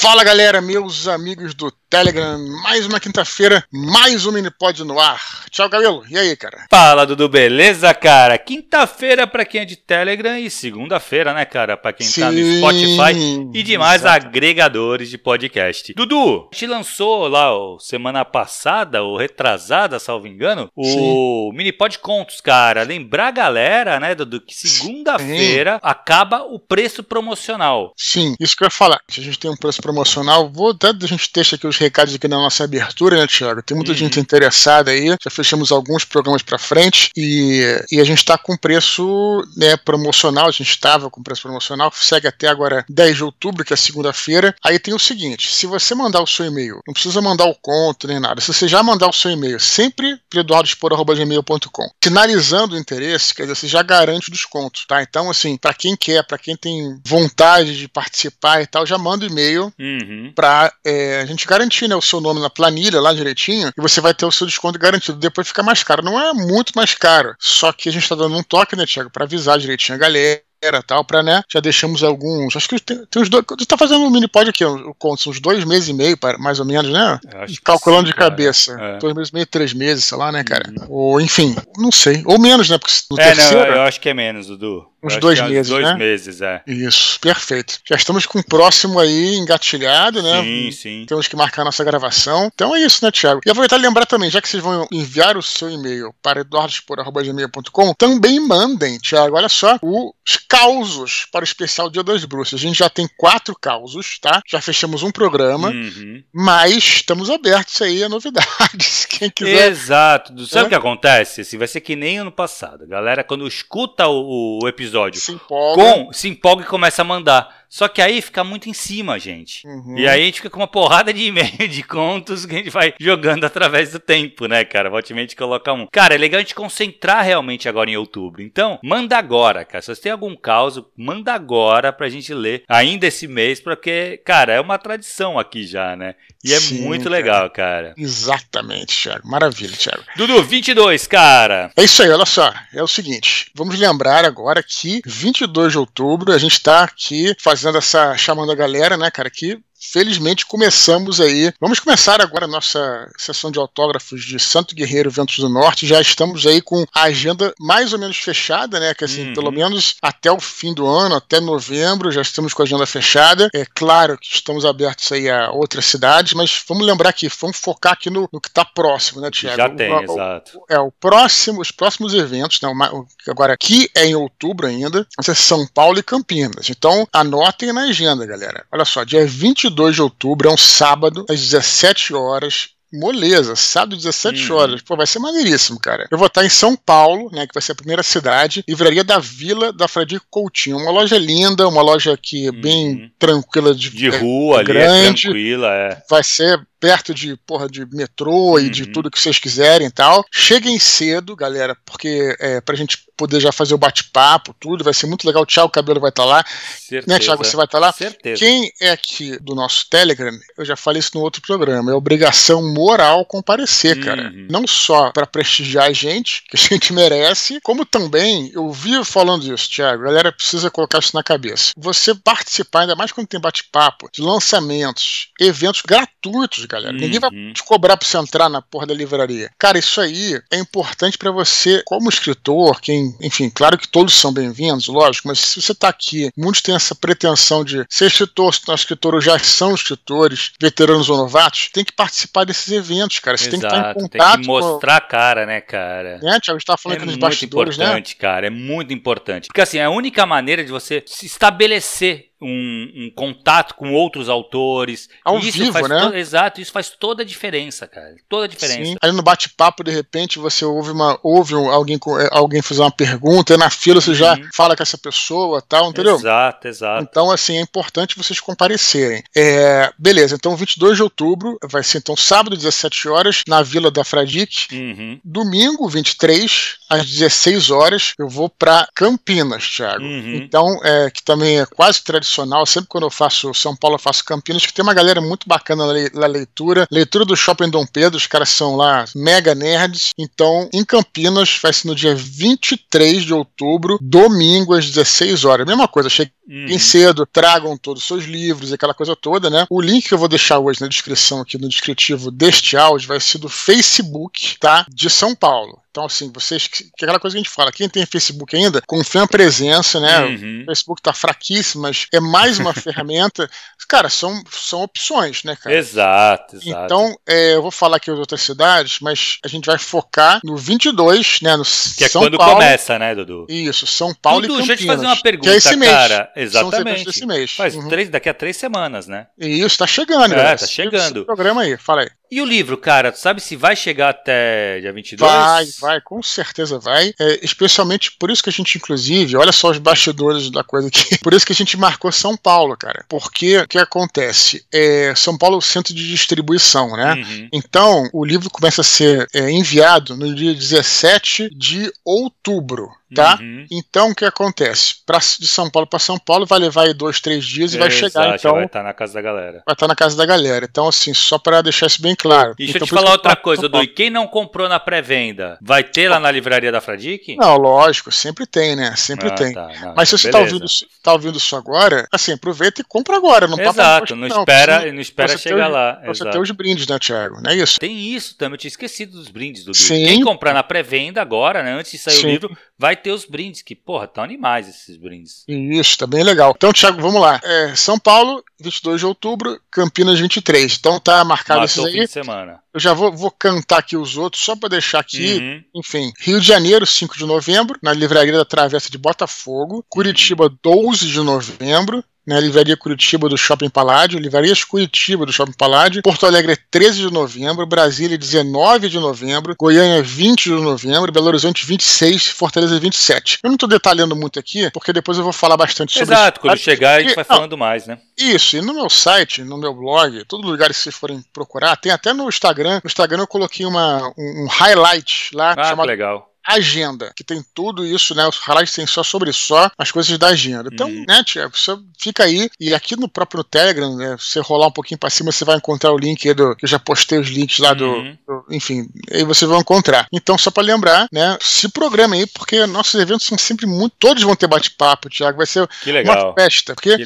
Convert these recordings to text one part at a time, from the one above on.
Fala galera, meus amigos do Telegram, mais uma quinta-feira, mais um Minipod no ar. Tchau, Cabelo. E aí, cara? Fala, Dudu, beleza, cara? Quinta-feira pra quem é de Telegram e segunda-feira, né, cara, pra quem Sim, tá no Spotify e demais exato. agregadores de podcast. Dudu, a gente lançou lá ó, semana passada, ou retrasada, salvo engano, o Minipod Contos, cara. Lembrar a galera, né, Dudu, que segunda-feira acaba o preço promocional. Sim, isso que eu ia falar. Se a gente tem um preço promocional, vou até a gente deixa aqui os recados aqui na nossa abertura, né, Thiago? Tem muita Uhum. gente interessada aí. Já fechamos alguns programas pra frente e, e a gente tá com preço né, promocional. A gente estava com preço promocional, segue até agora 10 de outubro, que é segunda-feira. Aí tem o seguinte: se você mandar o seu e-mail, não precisa mandar o conto nem nada. Se você já mandar o seu e-mail, sempre eduardospor.gmail.com, sinalizando o interesse, quer dizer, você já garante o desconto, tá? Então, assim, pra quem quer, pra quem tem vontade de participar e tal, já manda o e-mail Uhum. pra é, a gente garantir né, o seu nome na planilha lá direitinho e você vai ter o seu desconto garantido. Depois fica mais caro. Não é muito mais caro. Só que a gente tá dando um toque, né, Thiago, pra avisar direitinho a galera. Tal, pra, né? Já deixamos alguns. Acho que tem, tem uns dois. Você tá fazendo um mini pod aqui, o conto, uns dois meses e meio, mais ou menos, né? Eu que Calculando sim, de cabeça. É. Dois meses e meio, três meses, sei lá, né, cara? Ou, enfim, não sei. Ou menos, né? Porque no É, não, terceiro. eu acho que é menos, Dudu. Eu Uns dois é uns meses, dois né? meses, é. Isso, perfeito. Já estamos com o próximo aí engatilhado, né? Sim, sim. Temos que marcar nossa gravação. Então é isso, né, Thiago? E aproveitar e lembrar também, já que vocês vão enviar o seu e-mail para eduardospor.gmail.com, também mandem, Thiago, olha só, os causos para o especial Dia das Bruxas. A gente já tem quatro causos, tá? Já fechamos um programa, Uhum. mas estamos abertos aí a novidades. Quem quiser. Exato. Sabe É. o que acontece? Assim, vai ser que nem ano passado. A galera, quando escuta o, o episódio, Se empolga. com, se empolga e começa a mandar. Só que aí fica muito em cima, gente. Uhum. E aí a gente fica com uma porrada de e-mail de contos que a gente vai jogando através do tempo, né, cara? Volta e meia a gente coloca um. Cara, é legal a gente concentrar realmente agora em outubro. Então, manda agora, cara. Se você tem algum caso, manda agora pra gente ler ainda esse mês, porque, cara, é uma tradição aqui já, né? E é Sim, muito cara. legal, cara. Exatamente, Thiago. Maravilha, Thiago. Dudu, 22, cara. É isso aí, olha só. É o seguinte, vamos lembrar agora que 22 de outubro a gente está aqui fazendo essa chamando a galera, né, cara, que felizmente começamos aí. Vamos começar agora a nossa sessão de autógrafos de Santo Guerreiro Ventos do Norte. Já estamos aí com a agenda mais ou menos fechada, né, que assim, Uhum. pelo menos até o fim do ano, até novembro, já estamos com a agenda fechada. É claro que estamos abertos aí a outras cidades, mas vamos lembrar aqui, vamos focar aqui no, no que está próximo, né, Tiago? Já tem, O- o- exato. é, o próximo, os próximos eventos, né, o o- agora aqui é em outubro ainda, vão ser São Paulo e Campinas. Então anotem na agenda, galera. Olha só, dia 22 de outubro é um sábado, às 17 horas. Moleza, sábado, 17 Uhum. horas. Pô, vai ser maneiríssimo, cara. Eu vou estar em São Paulo, né? Que vai ser a primeira cidade. Livraria da Vila da Fradique Coutinho. Uma loja linda, uma loja que é bem Uhum. tranquila de, De é, rua ali, grande. é tranquila, é. vai ser perto de, porra, de metrô e de Uhum. tudo que vocês quiserem e tal. Cheguem cedo, galera, porque é pra gente poder já fazer o bate-papo, tudo, vai ser muito legal. Tchau, o cabelo vai estar lá. Certeza. Né, Thiago, você vai estar lá? Certeza. Quem é aqui do nosso Telegram, eu já falei isso no outro programa, é obrigação moral comparecer, cara. Uhum. Não só pra prestigiar a gente, que a gente merece, como também, eu vi falando isso, Thiago, a galera precisa colocar isso na cabeça. Você participar, ainda mais quando tem bate-papo, de lançamentos, eventos gratuitos, galera. Ninguém vai Uhum. te cobrar pra você entrar na porra da livraria. Cara, isso aí é importante pra você, como escritor, quem, enfim, claro que todos são bem-vindos, lógico, mas se você tá aqui, muitos têm essa pretensão de ser escritor, se não é escritor ou já são escritores, veteranos ou novatos, tem que participar desses eventos, cara. Você tem que estar em Exato, tem contato que mostrar a cara, né, cara? Né, Thiago? A gente tava falando É aqui nos muito bastidores, né? importante, cara. É muito importante. Porque assim, é a única maneira de você se estabelecer um, um contato com outros autores. Ao isso vivo, faz né? to- Exato, isso faz toda a diferença, cara. Toda a diferença. Sim. Aí no bate-papo, de repente, você ouve uma. ouve alguém, eh, alguém fazer uma pergunta, e na fila você já Uhum. fala com essa pessoa tal, entendeu? Exato, exato. Então, assim, é importante vocês comparecerem. É, beleza, então 22 de outubro, vai ser então sábado, 17 horas, na Vila da Fradique. Uhum. Domingo, 23, às 16 horas, eu vou para Campinas, Thiago. Uhum. Então, é, que também é quase tradicional, sempre quando eu faço São Paulo, eu faço Campinas, que tem uma galera muito bacana na leitura. Leitura do Shopping Dom Pedro, os caras são lá mega nerds. Então, em Campinas, vai ser no dia 23 de outubro, domingo, às 16 horas. Mesma coisa, cheguei uhum. cedo, tragam todos os seus livros, aquela coisa toda, né? O link que eu vou deixar hoje na descrição, aqui no descritivo deste áudio, vai ser do Facebook, tá? De São Paulo. Então, assim, vocês. Que é aquela coisa que a gente fala, quem tem Facebook ainda, confia na presença, né? Uhum. O Facebook tá fraquíssimo, mas é mais uma ferramenta. Cara, são, são opções, né, cara? Exato, exato. Então, é, eu vou falar aqui as outras cidades, mas a gente vai focar no 22, né? No que é São é quando Paulo. começa, né, Dudu? Isso, São Paulo Dudu, e Campinas. deixa eu te fazer uma pergunta, que é esse mês. cara. Exatamente. São esse mês. Faz uhum. três, daqui a três semanas, né? Isso, tá chegando, é, galera. tá chegando. Esse programa aí, fala aí. E o livro, cara, tu sabe se vai chegar até dia 22? Vai, vai, com certeza vai. É, especialmente por isso que a gente, inclusive, olha só os bastidores da coisa aqui. Por isso que a gente marcou São Paulo, cara. Porque o que acontece? É, São Paulo é o centro de distribuição, né? Uhum. Então, o livro começa a ser é, enviado no dia 17 de outubro tá? Uhum. Então o que acontece? Pra, de São Paulo para São Paulo vai levar aí dois, três dias e vai chegar então. Vai estar tá na casa da galera. Vai estar tá na casa da galera. Então assim, só para deixar isso bem claro. Deixa então, eu te falar outra coisa, Du. E quem não comprou na pré-venda, vai ter lá na livraria da Fradique? Não, lógico, sempre tem, né? Sempre ah, tem. Tá, não, Mas se você tá ouvindo, tá ouvindo isso agora, assim, aproveita e compra agora. Não Exato, não, não, espera, não espera chegar ter, lá. Você ter os brindes, né, Thiago? Não é isso? Tem isso também. Eu tinha esquecido dos brindes, Dudu. Sim. Quem comprar na pré-venda agora, né? Antes de sair Sim. o livro, vai ter os brindes, que, porra, estão animais esses brindes. Isso, tá bem legal. Então, Thiago, vamos lá. É, São Paulo, 22 de outubro, Campinas, 23. Então tá marcado esses aí. Fim de semana. Eu já vou, vou cantar aqui os outros, só para deixar aqui. Uhum. Enfim, Rio de Janeiro, 5 de novembro, na Livraria da Travessa de Botafogo. Curitiba, 12 de novembro né, Livraria Curitiba do Shopping Paládio, Livrarias Curitiba do Shopping Paládio, Porto Alegre 13 de novembro, Brasília 19 de novembro, Goiânia 20 de novembro, Belo Horizonte 26, Fortaleza 27. Eu não estou detalhando muito aqui, porque depois eu vou falar bastante sobre Exato, quando chegar a gente vai falando mais, né? Isso, e no meu site, no meu blog, todos os lugares que vocês forem procurar, tem até no Instagram, no Instagram eu coloquei uma, um, um highlight lá, ah, chamado legal agenda, que tem tudo isso, né? Os highlights tem só sobre só as coisas da agenda. Então, uhum. né, Tiago, você fica aí e aqui no próprio Telegram, né, você rolar um pouquinho para cima, você vai encontrar o link aí do. Eu já postei os links lá do. Uhum. do enfim, aí vocês vão encontrar. Então, só para lembrar, né? Se programa aí, porque nossos eventos são sempre muito. Todos vão ter bate-papo, Tiago. Vai ser uma festa. Porque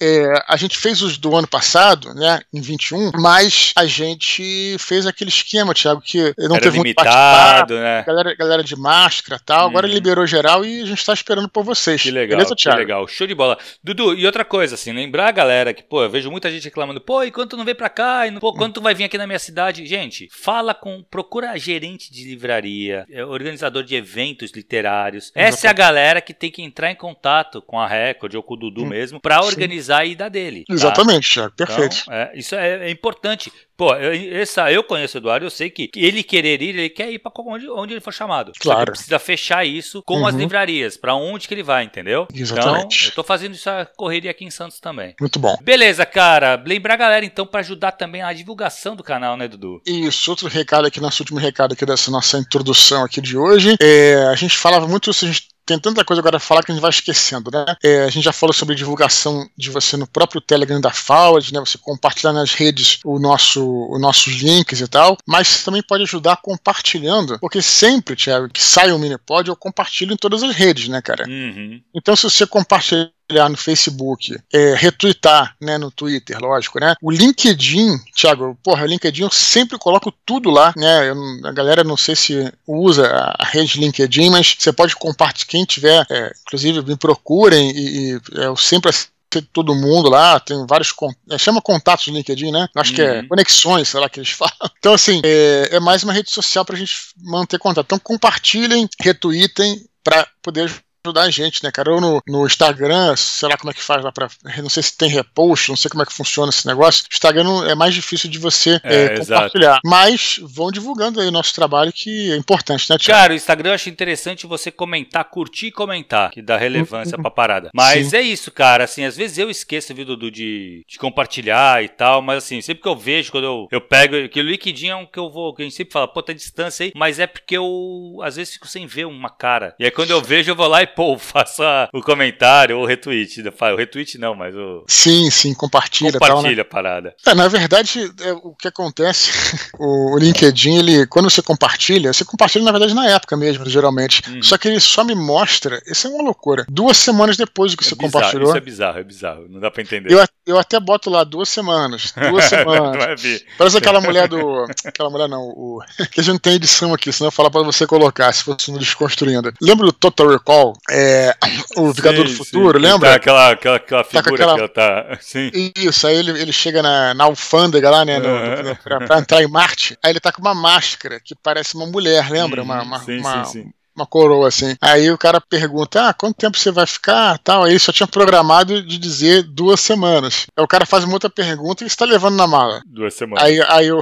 é, a gente fez os do ano passado, né? Em 21, mas a gente fez aquele esquema, Tiago, que não Era teve limitado, muito né? Galera, galera de máscara tal. Hum. Agora uhum. liberou geral e a gente tá esperando por vocês. Que legal, Beleza, que legal. Show de bola. Dudu, e outra coisa, assim, lembrar a galera que, pô, eu vejo muita gente reclamando, pô, e quando tu não vem pra cá? E, pô, quando tu vai vir aqui na minha cidade? Gente, fala com, procura gerente de livraria, é, organizador de eventos literários. Essa é a galera que tem que entrar em contato com a Record ou com o Dudu hum. mesmo pra organizar Sim. a ida dele. Tá? Exatamente, Thiago, perfeito. Então, é, isso é, é importante. Pô, eu, essa, eu conheço o Eduardo, eu sei que ele querer ir, ele quer ir para onde, onde ele for chamado. Claro. precisa fechar isso com uhum. as livrarias, para onde que ele vai, entendeu? Exatamente. Então, eu tô fazendo essa correria aqui em Santos também. Muito bom. Beleza, cara. Lembrar a galera, então, para ajudar também a divulgação do canal, né, Dudu? Isso, outro recado aqui, nosso último recado aqui dessa nossa introdução aqui de hoje. É, a gente falava muito, a gente tem tanta coisa agora a falar que a gente vai esquecendo, né? É, a gente já falou sobre divulgação de você no próprio Telegram da Forward, né? Você compartilhar nas redes o nosso, os nossos links e tal, mas você também pode ajudar compartilhando, porque sempre, Thiago, que sai um Minipod, eu compartilho em todas as redes, né, cara? Uhum. Então, se você compartilhar no Facebook, é, retweetar, né, no Twitter, lógico, né? O LinkedIn, Thiago, porra, o LinkedIn eu sempre coloco tudo lá, né? Eu, a galera não sei se usa a rede LinkedIn, mas você pode compartilhar, quem tiver, é, inclusive me procurem e, e é, eu sempre todo mundo lá, tem vários. É, chama contatos no LinkedIn, né? Acho uhum. que é uhum. conexões, sei lá que eles falam. Então, assim, é, é mais uma rede social pra gente manter contato. Então, compartilhem, retweetem para poder ajudar a gente, né, cara? Ou no, no Instagram, sei lá como é que faz lá pra. Não sei se tem repost, não sei como é que funciona esse negócio. O Instagram é mais difícil de você é, é, compartilhar. Mas vão divulgando aí o nosso trabalho, que é importante, né, Thiago? Cara, o Instagram eu acho interessante você comentar, curtir e comentar, que dá relevância uhum. pra parada. Mas Sim. é isso, cara. Assim, às vezes eu esqueço, viu, Dudu, de, de compartilhar e tal, mas assim, sempre que eu vejo, quando eu, eu pego. Que o liquidinho é um que eu vou. Que a gente sempre fala, pô, tá distância aí, mas é porque eu às vezes fico sem ver uma cara. E aí quando eu vejo, eu vou lá e, pô, faço a, o comentário ou o retweet. O retweet não, mas o. Sim, sim, compartilha. Compartilha tal, né? a parada. É, na verdade, é, o que acontece, o, o, LinkedIn, ele, quando você compartilha, você compartilha, na verdade, na época mesmo, geralmente. Uhum. Só que ele só me mostra, isso é uma loucura, duas semanas depois do que é você bizarro, compartilhou. Isso é bizarro, é bizarro, não dá pra entender. Eu, eu até boto lá duas semanas, duas semanas. Parece aquela mulher do. Aquela mulher não, o. Que a gente não tem edição aqui, senão eu falar pra você colocar, se fosse no Desconstruindo. Lembra do Total Recall? É, o Vingador sim, do Futuro, sim. lembra? Tá, aquela, aquela, aquela figura tá aquela... que ela tá. Sim. Isso, aí ele, ele chega na, na alfândega lá, né? No, no, pra, pra, entrar em Marte. Aí ele tá com uma máscara que parece uma mulher, lembra? Uma, uma, sim, uma, sim, sim uma coroa assim. Aí o cara pergunta: Ah, quanto tempo você vai ficar? Tal. Aí ele só tinha programado de dizer duas semanas. Aí o cara faz uma outra pergunta e está levando na mala. Duas semanas. Aí, aí o,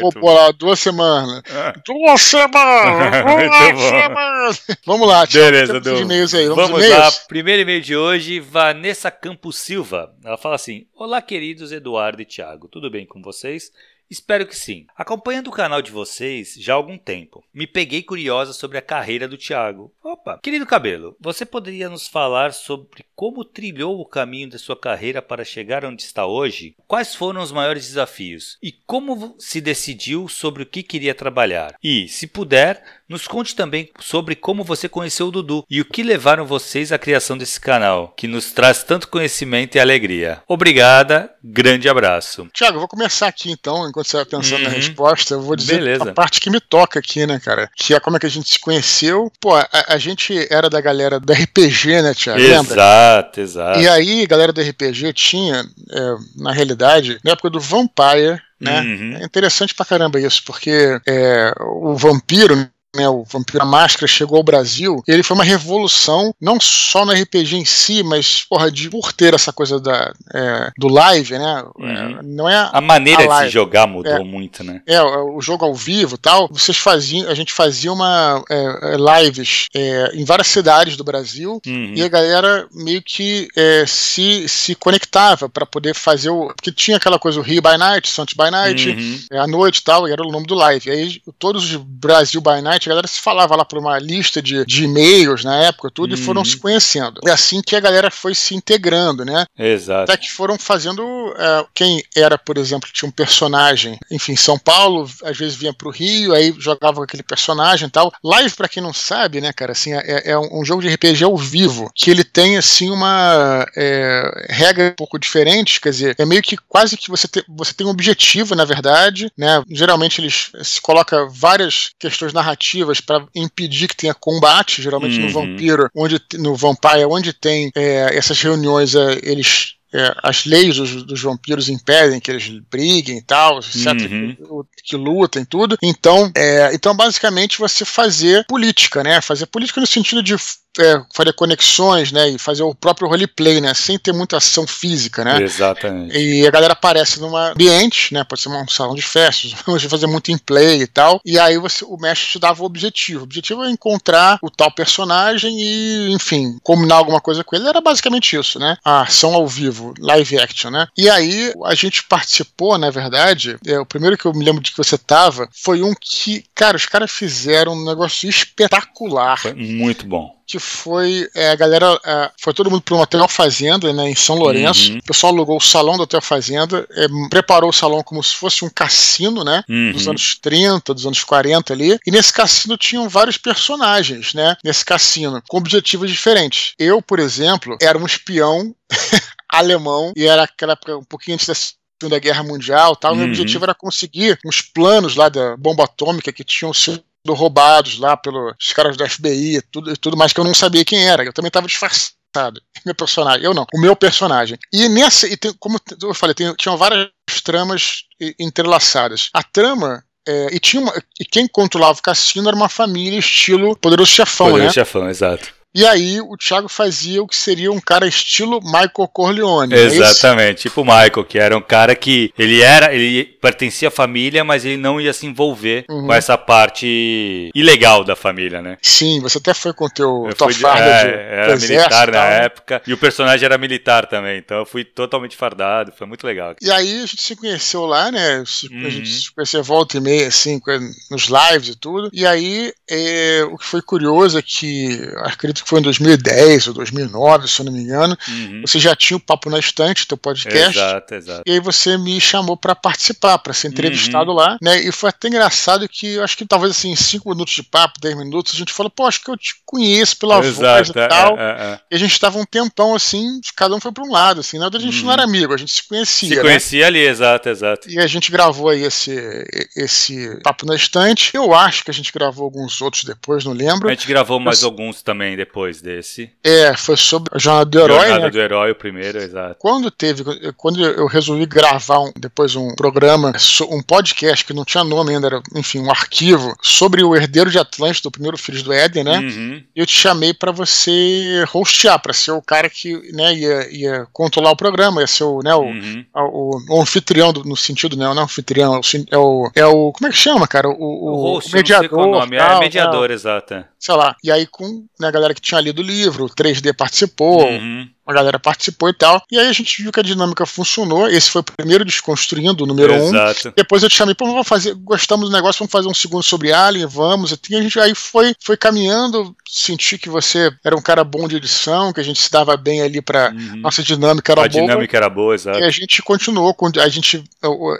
vou pôr lá, duas semanas. duas semanas! Duas semanas! Vamos lá, tio. Beleza, do... e-mails aí. Vamos, Vamos lá. Primeiro e-mail de hoje, Vanessa Campos Silva. Ela fala assim: Olá, queridos Eduardo e Thiago. Tudo bem com vocês? Espero que sim. Acompanhando o canal de vocês já há algum tempo, me peguei curiosa sobre a carreira do Thiago. Opa! Querido Cabelo, você poderia nos falar sobre como trilhou o caminho da sua carreira para chegar onde está hoje? Quais foram os maiores desafios? E como se decidiu sobre o que queria trabalhar? E, se puder, nos conte também sobre como você conheceu o Dudu e o que levaram vocês à criação desse canal, que nos traz tanto conhecimento e alegria. Obrigada, grande abraço. Tiago, eu vou começar aqui então, enquanto você vai pensando uhum. na resposta, eu vou dizer Beleza. a parte que me toca aqui, né, cara? Que é como é que a gente se conheceu. Pô, a, a gente era da galera do RPG, né, Tiago? Exato, exato. E aí, galera do RPG tinha, é, na realidade, na época do Vampire, né? Uhum. É interessante pra caramba isso, porque é, o vampiro né, o Vampiro Máscara chegou ao Brasil, ele foi uma revolução, não só no RPG em si, mas porra, de, por ter essa coisa da, é, do live, né? Uhum. É, não é a maneira a de se jogar mudou é, muito, né? É, o jogo ao vivo tal. Vocês faziam, a gente fazia uma é, é, lives é, em várias cidades do Brasil uhum. e a galera meio que se, se conectava para poder fazer o. Porque tinha aquela coisa, o Rio by Night, Santos by Night, uhum. à noite e tal, e era o nome do live. Aí todos os Brasil by Night a galera se falava lá por uma lista de, de e-mails na época, tudo, uhum. e foram se conhecendo. É assim que a galera foi se integrando, né? Exato. Até que foram fazendo. Uh, quem era, por exemplo, tinha um personagem, enfim, São Paulo, às vezes vinha pro Rio, aí jogava com aquele personagem e tal. Live, para quem não sabe, né, cara, assim, é, é, um jogo de RPG ao vivo, que ele tem, assim, uma é, regra um pouco diferente, quer dizer, é meio que quase que você, te, você tem um objetivo, na verdade, né? Geralmente eles se coloca várias questões narrativas para impedir que tenha combate, geralmente uhum. no Vampiro, onde no Vampire, onde tem é, essas reuniões, é, eles é, as leis dos, dos, vampiros impedem que eles briguem e tal, etc. Uhum. Que, que, lutem tudo. Então, é, então, basicamente, você fazer política, né? Fazer política no sentido de é, fazer conexões, né, e fazer o próprio roleplay, né, sem ter muita ação física, né. Exatamente. E a galera aparece num ambiente, né, pode ser um salão de festas, você fazer muito em play e tal, e aí você, o mestre te dava o objetivo. O objetivo é encontrar o tal personagem e, enfim, combinar alguma coisa com ele. Era basicamente isso, né, a ação ao vivo, live action, né. E aí a gente participou, na verdade, é, o primeiro que eu me lembro de que você tava foi um que, cara, os caras fizeram um negócio espetacular. Foi muito bom que foi é, a galera. É, foi todo mundo para um hotel fazenda, né, em São Lourenço. Uhum. O pessoal alugou o salão do hotel fazenda, é, preparou o salão como se fosse um cassino, né? Uhum. Dos anos 30, dos anos 40 ali. E nesse cassino tinham vários personagens, né? Nesse cassino, com objetivos diferentes. Eu, por exemplo, era um espião alemão e era aquela um pouquinho antes da Segunda Guerra Mundial tal. Uhum. Meu objetivo era conseguir uns planos lá da bomba atômica que tinham sido roubados lá pelos caras do FBI e tudo, tudo mais que eu não sabia quem era. Eu também estava disfarçado. Meu personagem, eu não, o meu personagem. E nessa, e tem, como eu falei, tem, tinham várias tramas entrelaçadas. A trama é, e tinha uma, e quem controlava o cassino era uma família estilo Poderoso Chefão, Poderoso né? Chefão, exato. E aí o Thiago fazia o que seria um cara estilo Michael Corleone. É Exatamente, é tipo o Michael, que era um cara que ele era, ele pertencia à família, mas ele não ia se envolver uhum. com essa parte ilegal da família, né? Sim, você até foi com o teu eu tua farda de, é, era militar na né? época e o personagem era militar também, então eu fui totalmente fardado, foi muito legal. E aí a gente se conheceu lá, né? Uhum. A gente se conheceu volta e meia, assim, nos lives e tudo. E aí é, o que foi curioso é que acredito que foi em 2010 ou 2009, se eu não me engano, uhum. você já tinha o Papo na Estante, teu podcast. Exato, exato. E aí você me chamou para participar, para ser entrevistado uhum. lá, né? E foi até engraçado que eu acho que talvez assim, 5 minutos de papo, 10 minutos, a gente falou, pô, acho que eu te conheço pela exato, voz e é, tal. É, é. E a gente tava um tempão assim, cada um foi para um lado, assim, nada a gente uhum. não era amigo, a gente se conhecia. Se né? conhecia ali, exato, exato. E a gente gravou aí esse, esse Papo na Estante. Eu acho que a gente gravou alguns outros depois, não lembro. A gente gravou mais Mas... alguns também depois desse. É, foi sobre a Jornada do Herói. Jornada né? do Herói, o primeiro, exato. Quando teve, quando eu resolvi gravar um, depois um programa, um podcast que não tinha nome ainda, era, enfim, um arquivo, sobre o herdeiro de Atlântida, o primeiro filho do Éden, né? Uhum. Eu te chamei para você hostear, para ser o cara que né, ia, ia controlar o programa, ia ser o, né, o, uhum. o, o anfitrião, do, no sentido, né? Não é anfitrião, é o, é o. Como é que chama, cara? O, o, o host, mediador. Não sei qual o nome, é tal, é mediador, exato. É. Sei lá. E aí, com né, a galera que tinha lido o livro, o 3D participou. Uhum a galera participou e tal. E aí a gente viu que a dinâmica funcionou. Esse foi o primeiro desconstruindo, o número Exato. um. Depois eu te chamei, pô, vamos fazer, gostamos do negócio, vamos fazer um segundo sobre Alien, vamos. E a gente aí foi, foi caminhando, senti que você era um cara bom de edição, que a gente se dava bem ali pra. Uhum. Nossa dinâmica era a boa. A dinâmica era boa, exato. E a gente continuou com. A gente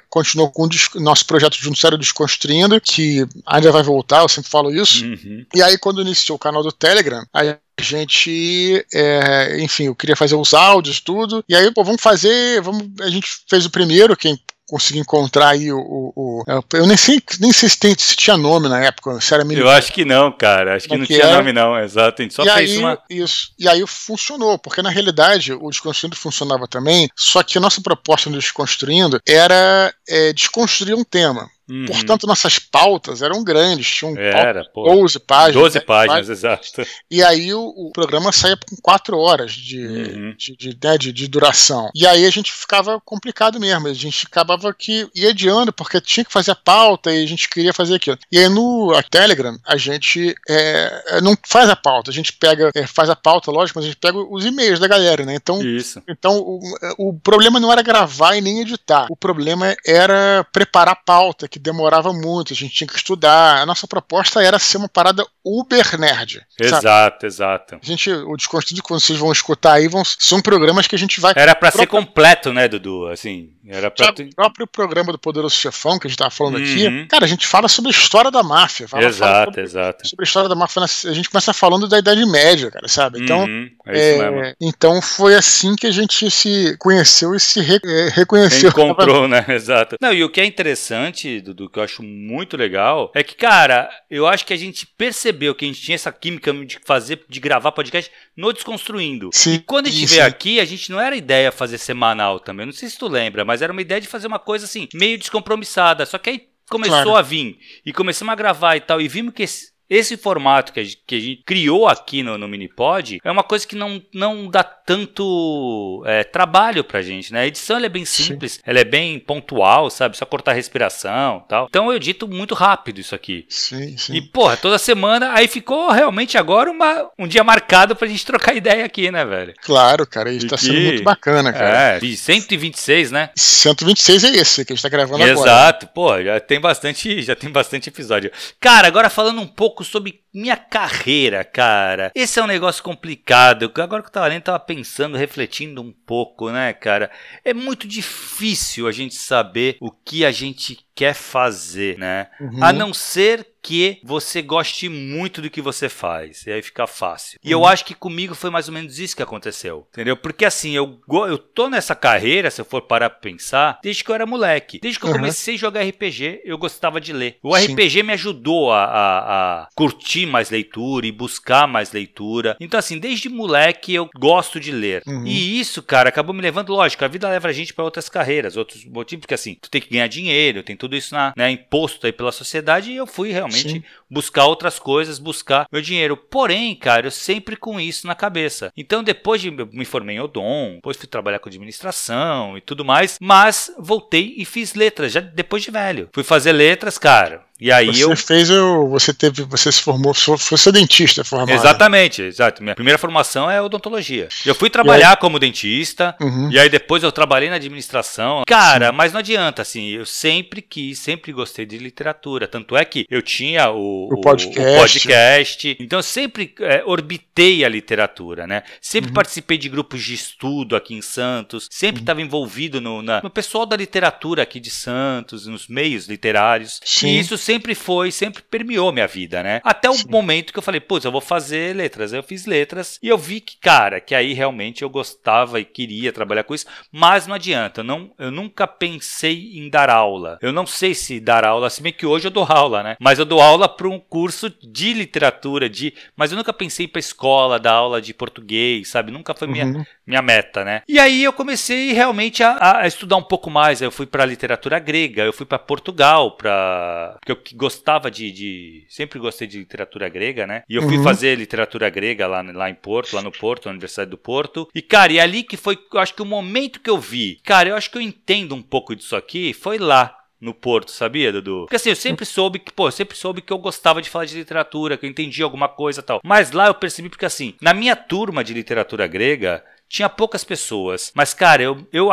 continuou com o nosso projeto um sério desconstruindo, que ainda vai voltar, eu sempre falo isso. Uhum. E aí, quando iniciou o canal do Telegram, aí a gente, é, enfim, eu queria fazer os áudios, tudo. E aí, pô, vamos fazer. Vamos, a gente fez o primeiro, quem conseguir encontrar aí o, o, o, é, Eu nem sei, nem sei se, tem, se tinha nome na época, se era Eu acho que não, cara. Acho que não tinha era. nome, não. Exato. A gente só e fez aí, uma. Isso. E aí funcionou, porque na realidade o Desconstruindo funcionava também, só que a nossa proposta no Desconstruindo era é, desconstruir um tema. Uhum. Portanto, nossas pautas eram grandes, tinham Era, pauta, 12 páginas. 12 páginas, exato. E aí o, o, programa saía com 4 horas de, uhum. de, de, né, de, de, duração. E aí a gente ficava complicado mesmo, a gente acabava que ia adiando, porque tinha que fazer a pauta e a gente queria fazer aquilo. E aí no Telegram, a gente é, não faz a pauta, a gente pega, é, faz a pauta, lógico, mas a gente pega os e-mails da galera, né? Então, Isso. então o, o problema não era gravar e nem editar, o problema era preparar a pauta, que que demorava muito, a gente tinha que estudar. A nossa proposta era ser uma parada uber nerd. Exato, sabe? exato. A gente, o Desconstruído, quando vocês vão escutar aí, vão, são programas que a gente vai. Era para ser completo, né, Dudu? Assim, era pra... O próprio programa do Poderoso Chefão, que a gente tava falando uhum. aqui, cara, a gente fala sobre a história da máfia. Fala, exato, fala sobre, exato. Sobre a história da máfia, a gente começa falando da Idade Média, cara, sabe? Então, uhum, é é, então foi assim que a gente se conheceu e se re, é, reconheceu. Encontrou, né? Exato. Não, e o que é interessante, Dudu, que eu acho muito legal, é que, cara, eu acho que a gente percebeu que a gente tinha essa química de fazer, de gravar podcast no Desconstruindo. Sim, e quando a gente veio aqui, a gente não era ideia fazer semanal também. Não sei se tu lembra, mas era uma ideia de fazer uma coisa assim, meio descompromissada. Só que aí começou claro. a vir e começamos a gravar e tal, e vimos que esse, esse formato que a, gente, que a gente criou aqui no, no Minipod é uma coisa que não, não dá tanto é, trabalho pra gente, né? A edição é bem simples, sim. ela é bem pontual, sabe? Só cortar a respiração tal. Então eu edito muito rápido isso aqui. Sim, sim. E, porra, toda semana, aí ficou realmente agora uma, um dia marcado pra gente trocar ideia aqui, né, velho? Claro, cara, isso tá sendo muito bacana, cara. É, de 126, né? 126 é esse que a gente tá gravando Exato, agora. Exato, pô, já tem bastante, já tem bastante episódio. Cara, agora falando um pouco pouco sobre minha carreira, cara. Esse é um negócio complicado. Agora que eu tava lendo, tava pensando, refletindo um pouco, né, cara? É muito difícil a gente saber o que a gente quer fazer, né? Uhum. A não ser que você goste muito do que você faz. E aí fica fácil. E eu uhum. acho que comigo foi mais ou menos isso que aconteceu. Entendeu? Porque assim, eu, eu tô nessa carreira, se eu for parar pra pensar, desde que eu era moleque. Desde que eu uhum. comecei a jogar RPG, eu gostava de ler. O Sim. RPG me ajudou a, a, a, curtir mais leitura e buscar mais leitura. Então, assim, desde moleque eu gosto de ler. Uhum. E isso, cara, acabou me levando, lógico, a vida leva a gente para outras carreiras, outros motivos, porque assim, tu tem que ganhar dinheiro, tem tudo isso na, né, imposto aí pela sociedade, e eu fui realmente Sim. buscar outras coisas, buscar meu dinheiro. Porém, cara, eu sempre com isso na cabeça. Então, depois de me formei em Odon, depois fui trabalhar com administração e tudo mais, mas voltei e fiz letras, já depois de velho. Fui fazer letras, cara. E aí Você eu fez, o- você teve, você se formou, foi ser dentista formado. Exatamente, exato. Minha primeira formação é odontologia. Eu fui trabalhar como dentista, Uhum. e aí depois eu trabalhei na administração. Cara, mas não adianta, assim, eu sempre quis, sempre gostei de literatura. Tanto é que eu tinha o, O podcast. o podcast. Então eu sempre é, orbitei a literatura, né? Uhum. Sempre participei de grupos de estudo aqui em Santos, Uhum. sempre estava envolvido no, na- no pessoal da literatura aqui de Santos, nos meios literários. Sim. E isso sempre foi, sempre permeou minha vida, né? Até o Sim. momento que eu falei, putz, eu vou fazer letras. Eu fiz letras e eu vi que, cara, que aí realmente eu gostava e queria trabalhar com isso, mas não adianta, eu, não, eu nunca pensei em dar aula. Eu não sei se dar aula, se bem que hoje eu dou aula, né? Mas eu dou aula para um curso de literatura, de, mas eu nunca pensei para escola dar aula de português, sabe? Nunca foi minha, Uhum. minha meta, né? E aí eu comecei realmente a, a estudar um pouco mais. Eu fui para literatura grega, eu fui para Portugal, para porque eu que gostava de, de- sempre gostei de literatura grega, né? E eu fui Uhum. fazer literatura grega lá, lá em Porto, lá no Porto, na Universidade do Porto. E cara, e ali que foi, eu acho que o momento que eu vi, cara, eu acho que eu entendo um pouco disso aqui, foi lá no Porto, sabia, Dudu? Porque assim, eu sempre soube que, pô, eu sempre soube que eu gostava de falar de literatura, que eu entendia alguma coisa e tal. Mas lá eu percebi porque assim, na minha turma de literatura grega, tinha poucas pessoas. Mas, cara, eu, eu,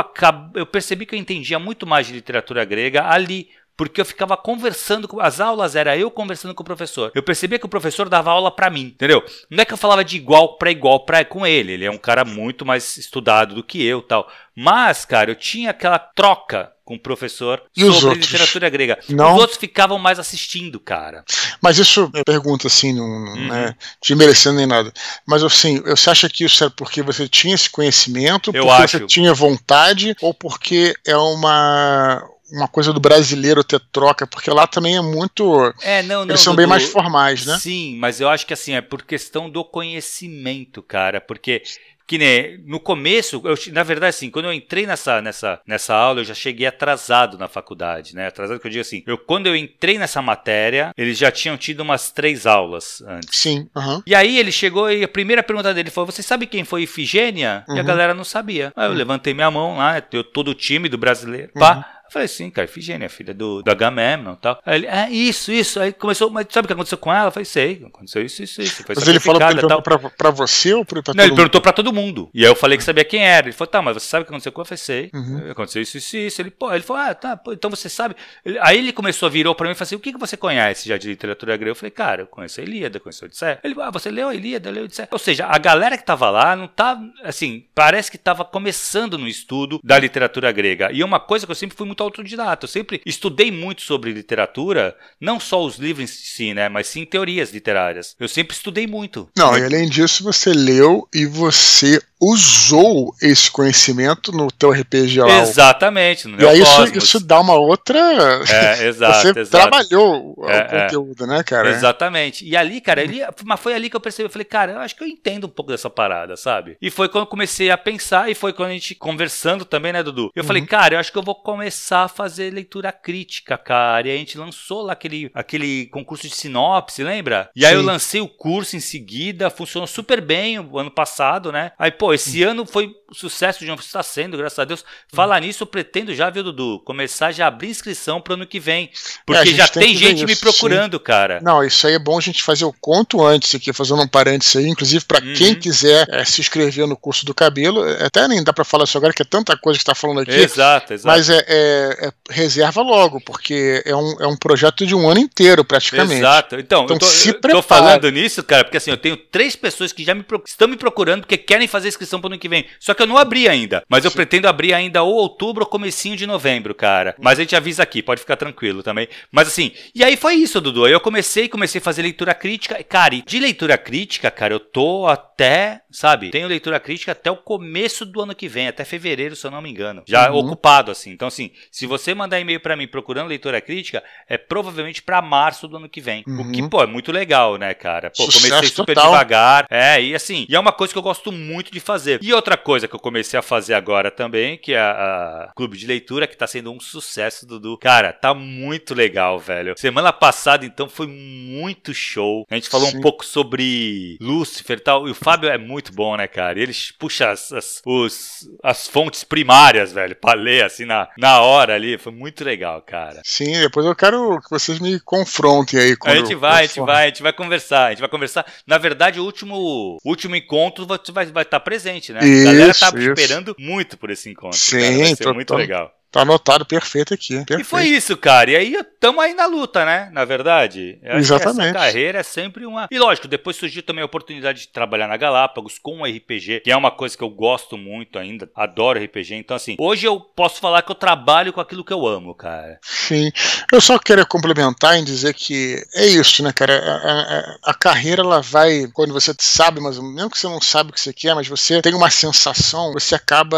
eu percebi que eu entendia muito mais de literatura grega ali. Porque eu ficava conversando com. As aulas era eu conversando com o professor. Eu percebia que o professor dava aula pra mim, entendeu? Não é que eu falava de igual pra igual pra, com ele. Ele é um cara muito mais estudado do que eu tal. Mas, cara, eu tinha aquela troca com o professor E os sobre outros? literatura grega. Não? Os outros ficavam mais assistindo, cara. Mas isso, eu pergunto assim, não, Uhum. não é te merecendo nem nada. Mas assim, você acha que isso é porque você tinha esse conhecimento, Eu porque acho. você tinha vontade, ou porque é uma, uma coisa do brasileiro ter troca? Porque lá também é muito. É, não, não. eles são bem Dudu. mais formais, né? Sim, mas eu acho que assim, é por questão do conhecimento, cara. Porque, que nem no começo, eu, na verdade, assim, quando eu entrei nessa, nessa, nessa aula, eu já cheguei atrasado na faculdade, né? Atrasado que eu digo assim, eu, quando eu entrei nessa matéria, eles já tinham tido umas três aulas antes. Sim, aham. E aí ele chegou e a primeira pergunta dele foi: Você sabe quem foi Ifigênia? E a Uhum. galera não sabia. Aí eu Uhum. levantei minha mão lá, eu todo o time do brasileiro. Pá. Eu falei, sim, cara, Ifigênia, filha do, do Agamemnon e tal. Aí ele, é isso, isso. Aí começou, mas sabe o que aconteceu com ela? Eu falei, sei, aconteceu isso, isso, isso. Foi Mas ele falou que ele pra, pra você ou pra, pra Não, todo ele mundo? perguntou pra todo mundo. E aí eu falei que sabia quem era. Ele falou, tá, mas você sabe o que aconteceu com ela? Eu falei, sei. Uhum. Aconteceu isso, isso, isso. Ele, pô, ele falou, ah, tá, pô, então você sabe. Ele- aí ele começou, virou pra mim e falou assim, o que, que você conhece já de literatura grega? Eu falei, cara, eu conheço a Ilíada, conheço a Odisseia. Ele, ah, você leu a Ilíada, leu a Odisseia. Ou seja, a galera que tava lá não tá, assim, parece que tava começando no estudo da literatura grega. E uma coisa que eu sempre fui muito autodidata, eu sempre estudei muito sobre literatura, não só os livros em si, né, mas sim teorias literárias. Eu sempre estudei muito. Não, e além disso, você leu e você usou esse conhecimento no teu RPG lá. Exatamente, no E aí isso, isso dá uma outra. É, exato, você exato. trabalhou o É, é. conteúdo, né, cara? Exatamente. E ali, cara, ali, mas foi ali que eu percebi, eu falei, cara, eu acho que eu entendo um pouco dessa parada, sabe? E foi quando eu comecei a pensar, e foi quando a gente conversando também, né, Dudu? Eu falei, Uhum. cara, eu acho que eu vou começar a fazer leitura crítica, cara. E a gente lançou lá aquele, aquele concurso de sinopse, lembra? E aí eu Sim. lancei o curso em seguida, funcionou super bem o ano passado, né? Aí, pô, esse ano foi sucesso de um está sendo, graças a Deus. Falar nisso, eu pretendo já, viu, Dudu? Começar já a abrir inscrição pro ano que vem. Porque É, já tem tem gente me isso, procurando, cara. Não, isso aí é bom a gente fazer o quanto antes aqui, fazendo um parênteses aí, inclusive para Uhum. quem quiser é, se inscrever no curso do cabelo, é, até nem dá para falar isso agora, que é tanta coisa que tá falando aqui, Exato, exato. mas é, é- é- reserva logo, porque é um, é um projeto de um ano inteiro, praticamente. Exato. Então, Então eu tô, se eu tô prepara. falando nisso, cara, porque assim, eu tenho três pessoas que já me estão me procurando porque querem fazer inscrição pro ano que vem. Só que eu não abri ainda. Mas eu Sim. pretendo abrir ainda ou outubro ou comecinho de novembro, cara. Mas a gente avisa aqui, pode ficar tranquilo também. Mas assim, e aí foi isso, Dudu. Aí eu comecei, comecei a fazer leitura crítica. E, Cara, e de leitura crítica, cara, eu tô até, sabe, tenho leitura crítica até o começo do ano que vem, até fevereiro, se eu não me engano. Já Uhum. ocupado, assim. Então, assim, se você mandar e-mail pra mim procurando leitura crítica, é provavelmente pra março do ano que vem. O Uhum. que, pô, é muito legal, né, cara? Pô, Sucesso comecei super total. devagar. É, e assim, e é uma coisa que eu gosto muito de fazer. E outra coisa coisa que eu comecei a fazer agora também, que é a, a Clube de Leitura, que tá sendo um sucesso, Dudu. Cara, tá muito legal, velho. Semana passada, então, foi muito show. A gente falou Sim. um pouco sobre Lúcifer e tal. E o Fábio é muito bom, né, cara? Eles puxam as, as, os, as fontes primárias, velho, pra ler, assim, na, na hora ali. Foi muito legal, cara. Sim, depois eu quero que vocês me confrontem aí. A gente vai, a gente vai, a gente vai conversar. A gente vai conversar. Na verdade, o último, último encontro vai estar vai, vai tá presente, né? Isso, galera isso. esperando muito por esse encontro. Sim, cara. Vai ser tô, muito tô, legal. Tá anotado perfeito aqui. Perfeito. E foi isso, cara. E aí estamos aí na luta, né? Na verdade. Exatamente. essa carreira é sempre uma. E lógico, depois surgiu também a oportunidade de trabalhar na Galápagos com o RPG, que é uma coisa que eu gosto muito ainda. Adoro RPG. Então, assim, hoje eu posso falar que eu trabalho com aquilo que eu amo, cara. Sim. Eu só quero complementar em dizer que é isso, né, cara? A, a, a carreira, ela vai. Quando você sabe, mas mesmo que você não sabe o que você quer, mas você tem uma sensação, você acaba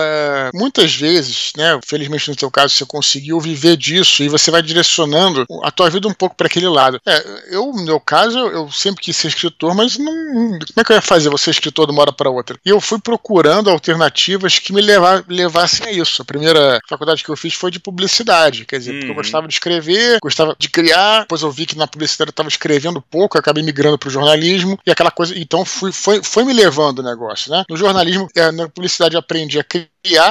muitas vezes, né? Felizmente no seu caso, você conseguiu viver disso e você vai direcionando a tua vida um pouco para aquele lado. É, eu, no meu caso, eu, sempre quis ser escritor, mas não, como é que eu ia fazer você escritor de uma hora para outra? E eu fui procurando alternativas que me levar, levassem a isso. A primeira faculdade que eu fiz foi de publicidade, quer dizer, uhum. porque eu gostava de escrever, gostava de criar, depois eu vi que na publicidade eu estava escrevendo pouco, acabei migrando para o jornalismo e aquela coisa, então fui, foi, foi me levando o negócio, né? No jornalismo, é, na publicidade eu aprendi a criar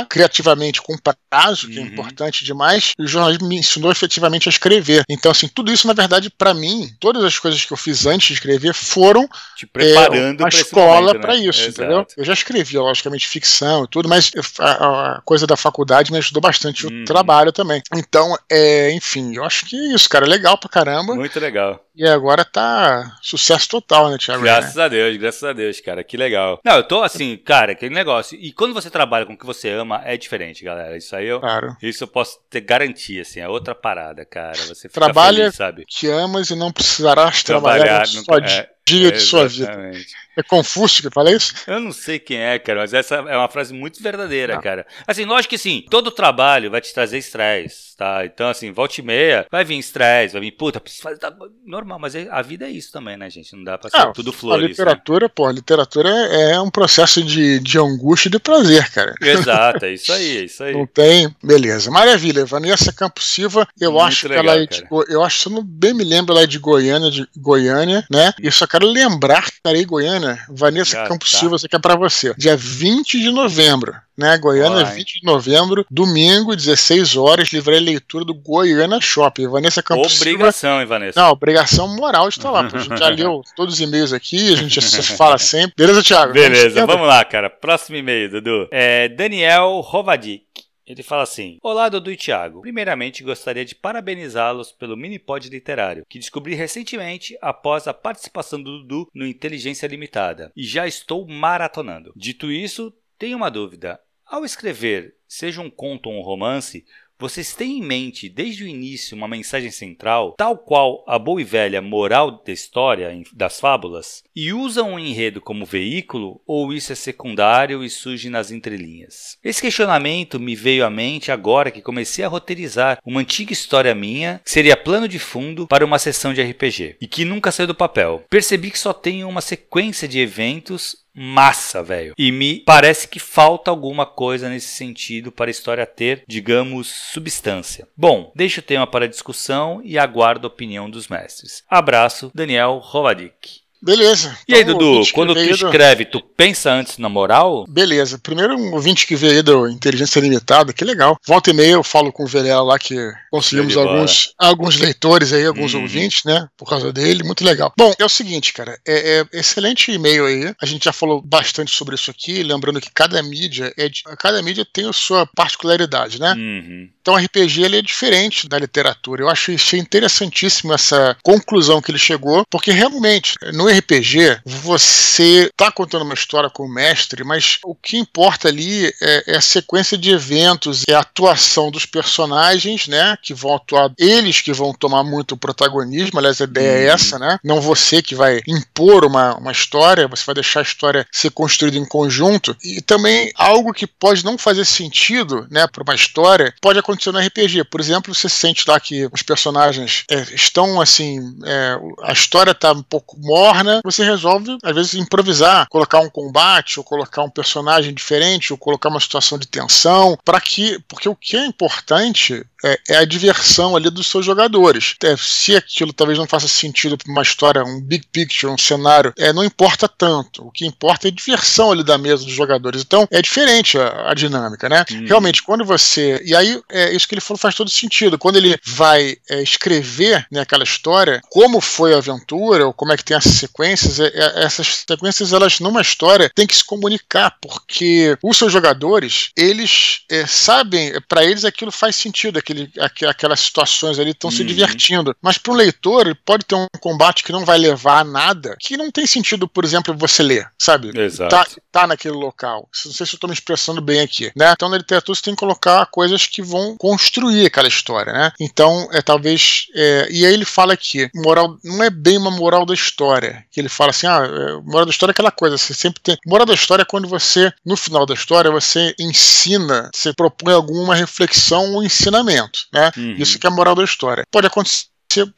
criativamente com prazo, que é uhum. é importante demais, e o jornalismo me ensinou efetivamente a escrever. Então, assim, tudo isso, na verdade, para mim, todas as coisas que eu fiz antes de escrever foram te preparando é, a escola para né? isso, Exato. entendeu? Eu já escrevia, logicamente, ficção e tudo, mas a, a coisa da faculdade me ajudou bastante uhum. o trabalho também. Então, é, enfim, eu acho que é isso, cara, é legal pra caramba. Muito legal. E agora tá sucesso total, né, Thiago? Graças né? a Deus, graças a Deus, cara. Que legal. Não, eu tô assim, cara, aquele negócio. E quando você trabalha com o que você ama, é diferente, galera. Isso aí eu. Claro. Isso eu posso ter garantia, assim. É outra parada, cara. Você Trabalha feliz, sabe? que amas e não precisarás trabalhar, trabalhar só é, dia de sua vida. É Confúcio que fala isso? Eu não sei quem é, cara, mas essa é uma frase muito verdadeira, não. cara. Assim, lógico que sim, todo trabalho vai te trazer estresse, tá? Então, assim, volta e meia, vai vir estresse, vai vir, puta, preciso fazer. Tá, normal, mas a vida é isso também, né, gente? Não dá pra ser ah, tudo flores. A literatura, né? pô, a literatura é um processo de, de angústia e de prazer, cara. Exato, é isso aí, é isso aí. Não tem. Beleza, maravilha. Vanessa Campos Silva, eu muito acho legal, que ela é de, Eu acho, se eu não bem me lembro, ela é de Goiânia, de Goiânia, né? Eu só quero lembrar que estarei Goiânia Vanessa Já Campos tá. Silva, isso aqui é pra você. Dia 20 de novembro, né? Goiânia, Olá, 20 de novembro, domingo, 16 horas, livraria leitura do Goiânia Shopping. Vanessa Campos Obrigação, Silva. hein, Vanessa? Não, obrigação moral de estar lá. a gente já leu todos os e-mails aqui, a gente fala sempre. Beleza, Thiago? Beleza, vamos lá, cara. Próximo e-mail, Dudu. É Daniel Rovadic. Ele fala assim: Olá, Dudu e Thiago. Primeiramente, gostaria de parabenizá-los pelo mini-pod literário, que descobri recentemente após a participação do Dudu no Inteligência Limitada, e já estou maratonando. Dito isso, tenho uma dúvida. Ao escrever, seja um conto ou um romance, vocês têm em mente desde o início uma mensagem central, tal qual a boa e velha moral da história das fábulas, e usam o enredo como veículo ou isso é secundário e surge nas entrelinhas? Esse questionamento me veio à mente agora que comecei a roteirizar uma antiga história minha que seria plano de fundo para uma sessão de RPG e que nunca saiu do papel. Percebi que só tenho uma sequência de eventos massa, velho. E me parece que falta alguma coisa nesse sentido para a história ter, digamos, substância. Bom, deixo o tema para discussão e aguardo a opinião dos mestres. Abraço, Daniel Rovadic. Beleza. E aí, então, Dudu, quando tu escreve, do... tu pensa antes na moral? Beleza. Primeiro, um ouvinte que veio aí do Inteligência Limitada, que legal. Volta e meia eu falo com o Velela lá que conseguimos alguns, alguns leitores aí, alguns hum. ouvintes, né? Por causa dele, muito legal. Bom, é o seguinte, cara, é, é excelente e-mail aí. A gente já falou bastante sobre isso aqui, lembrando que cada mídia é de, cada mídia tem a sua particularidade, né? Uhum. Então o RPG ele é diferente da literatura. Eu acho isso interessantíssimo essa conclusão que ele chegou, porque realmente no RPG você está contando uma história com o mestre, mas o que importa ali é, é, a sequência de eventos, é a atuação dos personagens, né? Que vão atuar, eles que vão tomar muito protagonismo. Aliás, a ideia é uhum. é essa, né? Não você que vai impor uma, uma história, você vai deixar a história ser construída em conjunto. E também algo que pode não fazer sentido, né, para uma história, pode acontecer no RPG. Por exemplo, você sente lá que os personagens é, estão assim. É, a história está um pouco morta torna, você resolve, às vezes, improvisar, colocar um combate, ou colocar um personagem diferente, ou colocar uma situação de tensão, para que. Porque o que é importante é, é, a diversão ali dos seus jogadores. É, se aquilo talvez não faça sentido para uma história, um big picture, um cenário, é, não importa tanto. O que importa é a diversão ali da mesa dos jogadores. Então é diferente a, a dinâmica, né? Uhum. Realmente, quando você. E aí, é, isso que ele falou faz todo sentido. Quando ele vai é, escrever né, aquela história, como foi a aventura, ou como é que tem essas sequências, é, é, essas sequências, elas numa história têm que se comunicar, porque os seus jogadores, eles sabem, para eles aquilo faz sentido, aquele, aquelas situações ali estão uhum. se divertindo. Mas para um leitor, ele pode ter um combate que não vai levar a nada, que não tem sentido, por exemplo, você ler, sabe? Exato. Tá, tá naquele local. Não sei se eu estou me expressando bem aqui, né? Então, na literatura, você tem que colocar coisas que vão construir aquela história, né? Então, é talvez. É, e aí ele fala aqui, moral, não é bem uma moral da história, que ele fala assim, ah, é, moral da história é aquela coisa, você sempre tem. Moral da história é quando você, no final da história, você ensina, você propõe alguma reflexão ou ensinamento, né? Uhum. Isso que é a moral da história. Pode acontecer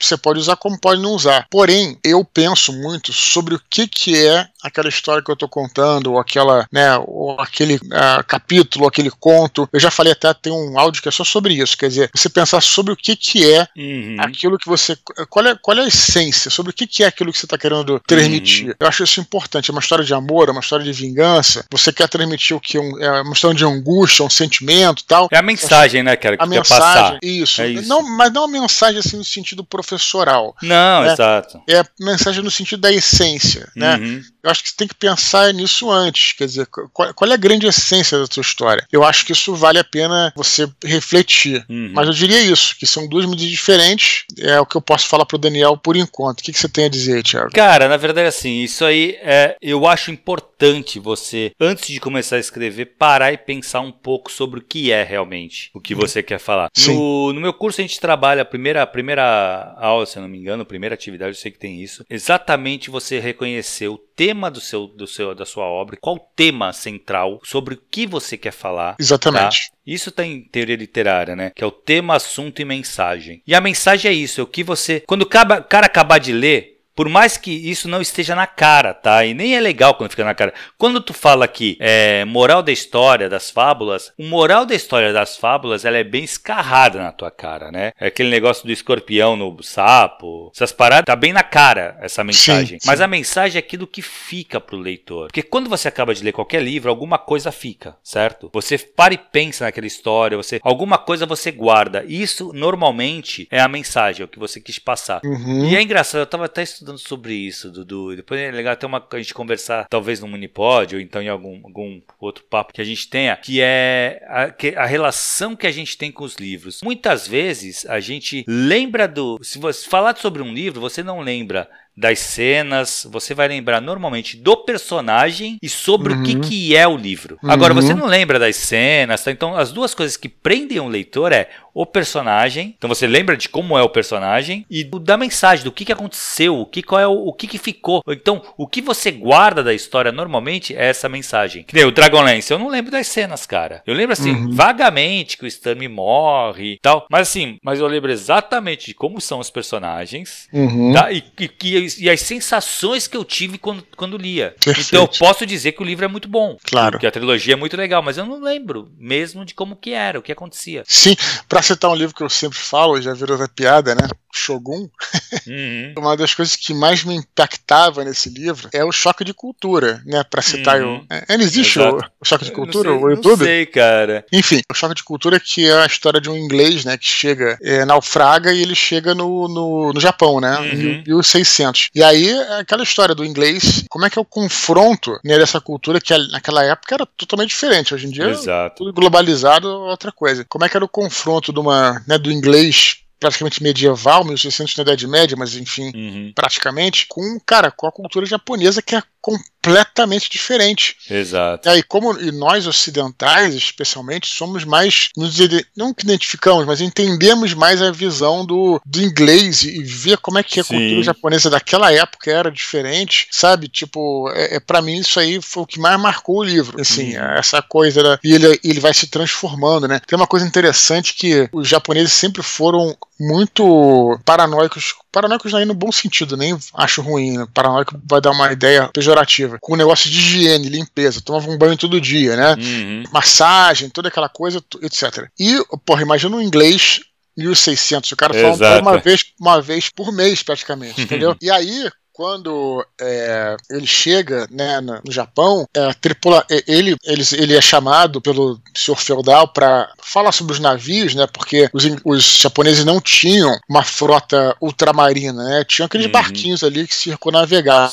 você pode usar como pode não usar. Porém, eu penso muito sobre o que, que é aquela história que eu estou contando, ou aquela, né, ou aquele uh, capítulo, ou aquele conto. Eu já falei até, tem um áudio que é só sobre isso. Quer dizer, você pensar sobre o que, que é uhum. aquilo que você. Qual é, qual é a essência? Sobre o que, que é aquilo que você está querendo transmitir. Uhum. Eu acho isso importante. É uma história de amor, é uma história de vingança. Você quer transmitir o que? Um, é uma história de angústia, um sentimento tal. É a mensagem, né, cara? Que a mensagem, passar. Isso. É isso. Não, mas não uma mensagem assim no sentido professoral. Não, né? exato. É mensagem no sentido da essência, né? Uhum. Eu acho que você tem que pensar nisso antes. Quer dizer, qual, qual, é a grande essência da sua história? Eu acho que isso vale a pena você refletir. Uhum. Mas eu diria isso, que são duas medidas diferentes. É o que eu posso falar pro Daniel por enquanto. O que, que você tem a dizer, Thiago? Cara, na verdade, assim, isso aí é. Eu acho importante você, antes de começar a escrever, parar e pensar um pouco sobre o que é realmente o que você quer falar. No, no, meu curso, a gente trabalha a primeira, a primeira aula, se eu não me engano, a primeira atividade, eu sei que tem isso. Exatamente você reconhecer o tema do seu, do seu, da sua obra, qual o tema central, sobre o que você quer falar. Exatamente. Tá? Isso está em teoria literária, né? Que é o tema, assunto e mensagem. E a mensagem é isso, é o que você. Quando o cara acabar de ler, por mais que isso não esteja na cara, tá? E nem é legal quando fica na cara. Quando tu fala aqui, é, moral da história das fábulas, o moral da história das fábulas, ela é bem escarrada na tua cara, né? É aquele negócio do escorpião no sapo, essas paradas, tá bem na cara essa mensagem. Sim, Mas a mensagem é aquilo que fica pro leitor. Porque quando você acaba de ler qualquer livro, alguma coisa fica, certo? Você para e pensa naquela história, você alguma coisa você guarda. Isso normalmente é a mensagem, é o que você quis passar. Uhum. E é engraçado, eu tava até estudando estudando sobre isso, Dudu. Depois é legal até uma, a gente conversar, talvez no Minipod, ou então em algum, algum outro papo que a gente tenha, que é a, que a relação que a gente tem com os livros. Muitas vezes a gente lembra do. Se você falar sobre um livro, você não lembra das cenas, você vai lembrar normalmente do personagem e sobre uhum. o que, uhum. que é o livro. Uhum. Agora, você não lembra das cenas, tá? Então, as duas coisas que prendem o leitor é o personagem, então você lembra de como é o personagem e da mensagem, do que, que aconteceu, o que, qual é o, o que, que ficou. Então, o que você guarda da história normalmente é essa mensagem. Que nem o Dragonlance, eu não lembro das cenas, cara. Eu lembro assim, uhum. vagamente que o Sturm morre e tal, mas assim, mas eu lembro exatamente de como são os personagens, uhum. tá? E, e, e, as sensações que eu tive quando, quando lia. Perfeito. Então eu posso dizer que o livro é muito bom. Claro. Que a trilogia é muito legal, mas eu não lembro mesmo de como que era, o que acontecia. Sim, pra citar um livro que eu sempre falo, já virou até piada, né? Shogun. Uhum. Uma das coisas que mais me impactava nesse livro é o choque de cultura, né? Pra citar uhum. o. É, ainda existe o, o, choque de cultura, sei, o YouTube? Não sei, cara. Enfim, o choque de cultura que é a história de um inglês, né? Que chega, é, naufraga e ele chega no, no, no Japão, né? Uhum. Em 1600. E aí, aquela história do inglês, como é que é o confronto né, dessa cultura que naquela época era totalmente diferente. Hoje em dia, Exato. tudo globalizado, outra coisa. Como é que era o confronto de uma, né, do inglês praticamente medieval, 1600 na Idade Média, mas enfim, uhum. praticamente, com, cara, com a cultura japonesa que é completamente diferente. Exato. E aí, como e nós ocidentais, especialmente, somos mais, nos, não que identificamos, mas entendemos mais a visão do, do inglês e ver como é que a Sim. cultura japonesa daquela época era diferente, sabe? Tipo, é, é para mim isso aí foi o que mais marcou o livro, assim, uhum. essa coisa da, e ele, ele vai se transformando, né? Tem uma coisa interessante que os japoneses sempre foram muito paranoicos. Paranoicos aí no bom sentido, nem acho ruim. Né? Paranoico vai dar uma ideia pejorativa. Com o negócio de higiene, limpeza, tomava um banho todo dia, né? Uhum. Massagem, toda aquela coisa, etc. E, porra, imagina um inglês 1600. O cara fala uma vez, uma vez por mês, praticamente, entendeu? E aí, quando é, ele chega né, no Japão, é, tripula, ele, ele, ele é chamado pelo senhor feudal para falar sobre os navios, né? Porque os, os, japoneses não tinham uma frota ultramarina, né? Tinham aqueles uhum. barquinhos ali que circunnavegavam.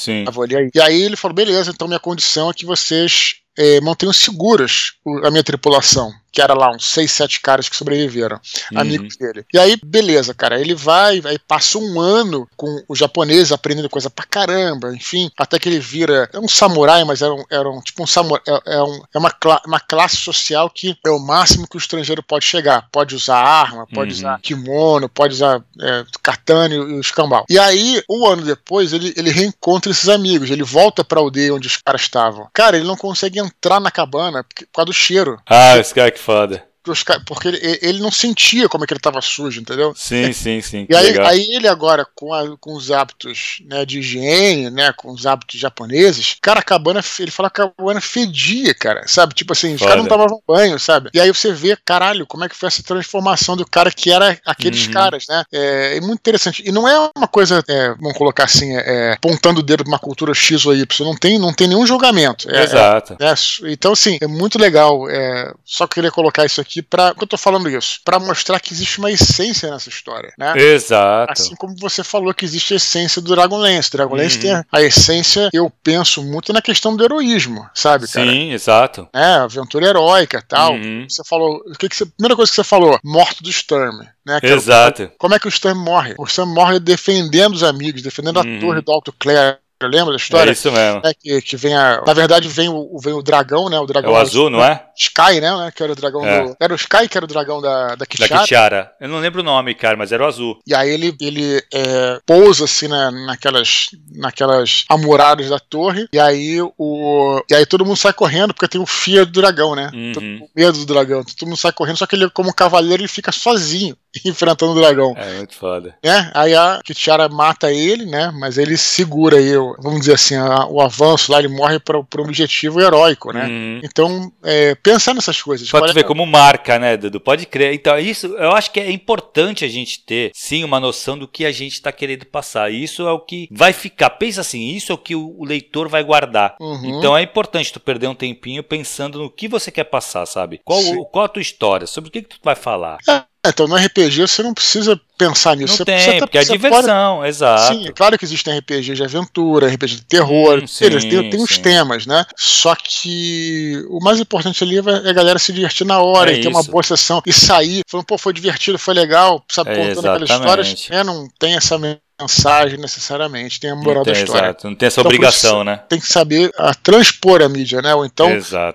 Ali. E aí ele falou: beleza, então minha condição é que vocês é, mantenham seguras a minha tripulação que era lá uns seis, sete caras que sobreviveram, uhum. amigos dele. E aí, beleza, cara, ele vai, aí passa um ano com o japonês aprendendo coisa pra caramba, enfim, até que ele vira, é um samurai, mas era um, era um tipo um samurai, é, é, um, é uma, cla uma classe social que é o máximo que o estrangeiro pode chegar, pode usar arma, pode uhum. usar kimono, pode usar é, katana e o escambau. E aí, um ano depois, ele, ele reencontra esses amigos, ele volta pra aldeia onde os caras estavam. Cara, ele não consegue entrar na cabana por causa do cheiro. Ah, esse cara que foda porque ele, ele não sentia como é que ele estava sujo, entendeu? Sim, sim, sim. E aí, aí, ele agora, com, a, com os hábitos né, de higiene, né, com os hábitos japoneses, cara, a cabana, ele fala que a cabana fedia, cara, sabe? Tipo assim, Foda. os caras não tomavam banho, sabe? E aí você vê, caralho, como é que foi essa transformação do cara que era aqueles uhum. caras, né? É, é, muito interessante. E não é uma coisa, é, vamos colocar assim, é, é apontando o dedo pra uma cultura X ou Y, não tem, não tem nenhum julgamento. É, Exato. É, então, assim, é muito legal. só queria colocar isso aqui aqui para que eu tô falando isso, para mostrar que existe uma essência nessa história, né? Exato. Assim como você falou que existe a essência do Dragonlance. Dragonlance uhum. tem a, essência, eu penso muito na questão do heroísmo, sabe, cara? Sim, exato. É, aventura heróica, tal. Uhum. Você falou, o que que você, primeira coisa que você falou, morto do Sturm. Né, Exato. como é que o Sturm morre? O Sturm morre defendendo os amigos, defendendo uhum. a torre do Alto Clare, lembra da história? É isso mesmo. É, que, que vem a, na verdade, vem o, vem o dragão, né? O dragão. É o azul, não é? Sky, né? Que era o dragão é. do. Era o Sky que era o dragão da, da Kichara. Da Kichara. Eu não lembro o nome, cara, mas era o azul. E aí ele, ele é, pousa assim na, naquelas, naquelas amoradas da torre. E aí o. E aí todo mundo sai correndo, porque tem o fia do dragão, né? Uhum. O medo do dragão. Todo mundo sai correndo, só que ele, como cavaleiro, ele fica sozinho enfrentando o dragão. É muito foda. É, aí a Kichara mata ele, né? Mas ele segura aí, vamos dizer assim, a, o avanço lá, ele morre para um objetivo heróico, né? Uhum. Então, é, pensar nessas coisas. Pode ver como marca, né, Dudu? Pode crer. Então, isso eu acho que é importante a gente ter, sim, uma noção do que a gente está querendo passar. Isso é o que vai ficar. Pensa assim, isso é o que o leitor vai guardar. Uhum. Então é importante tu perder um tempinho pensando no que você quer passar, sabe? Qual, qual a tua história? Sobre o que, que tu vai falar? É. Então, no RPG você não precisa pensar nisso. Não você tem, precisa, porque é diversão, pode... exato. Sim, é claro que existem RPG de aventura, RPG de terror, hum, sim, tem, tem os temas, né? Só que o mais importante ali é a galera se divertir na hora é e ter uma boa sessão e sair falando, pô, foi divertido, foi legal, sabe, é, contando aquelas histórias. É, não tem essa mensagem necessariamente, tem a moral tem, da história. Exato, não tem essa então, obrigação, né? Tem que saber a, transpor a mídia, né? Ou então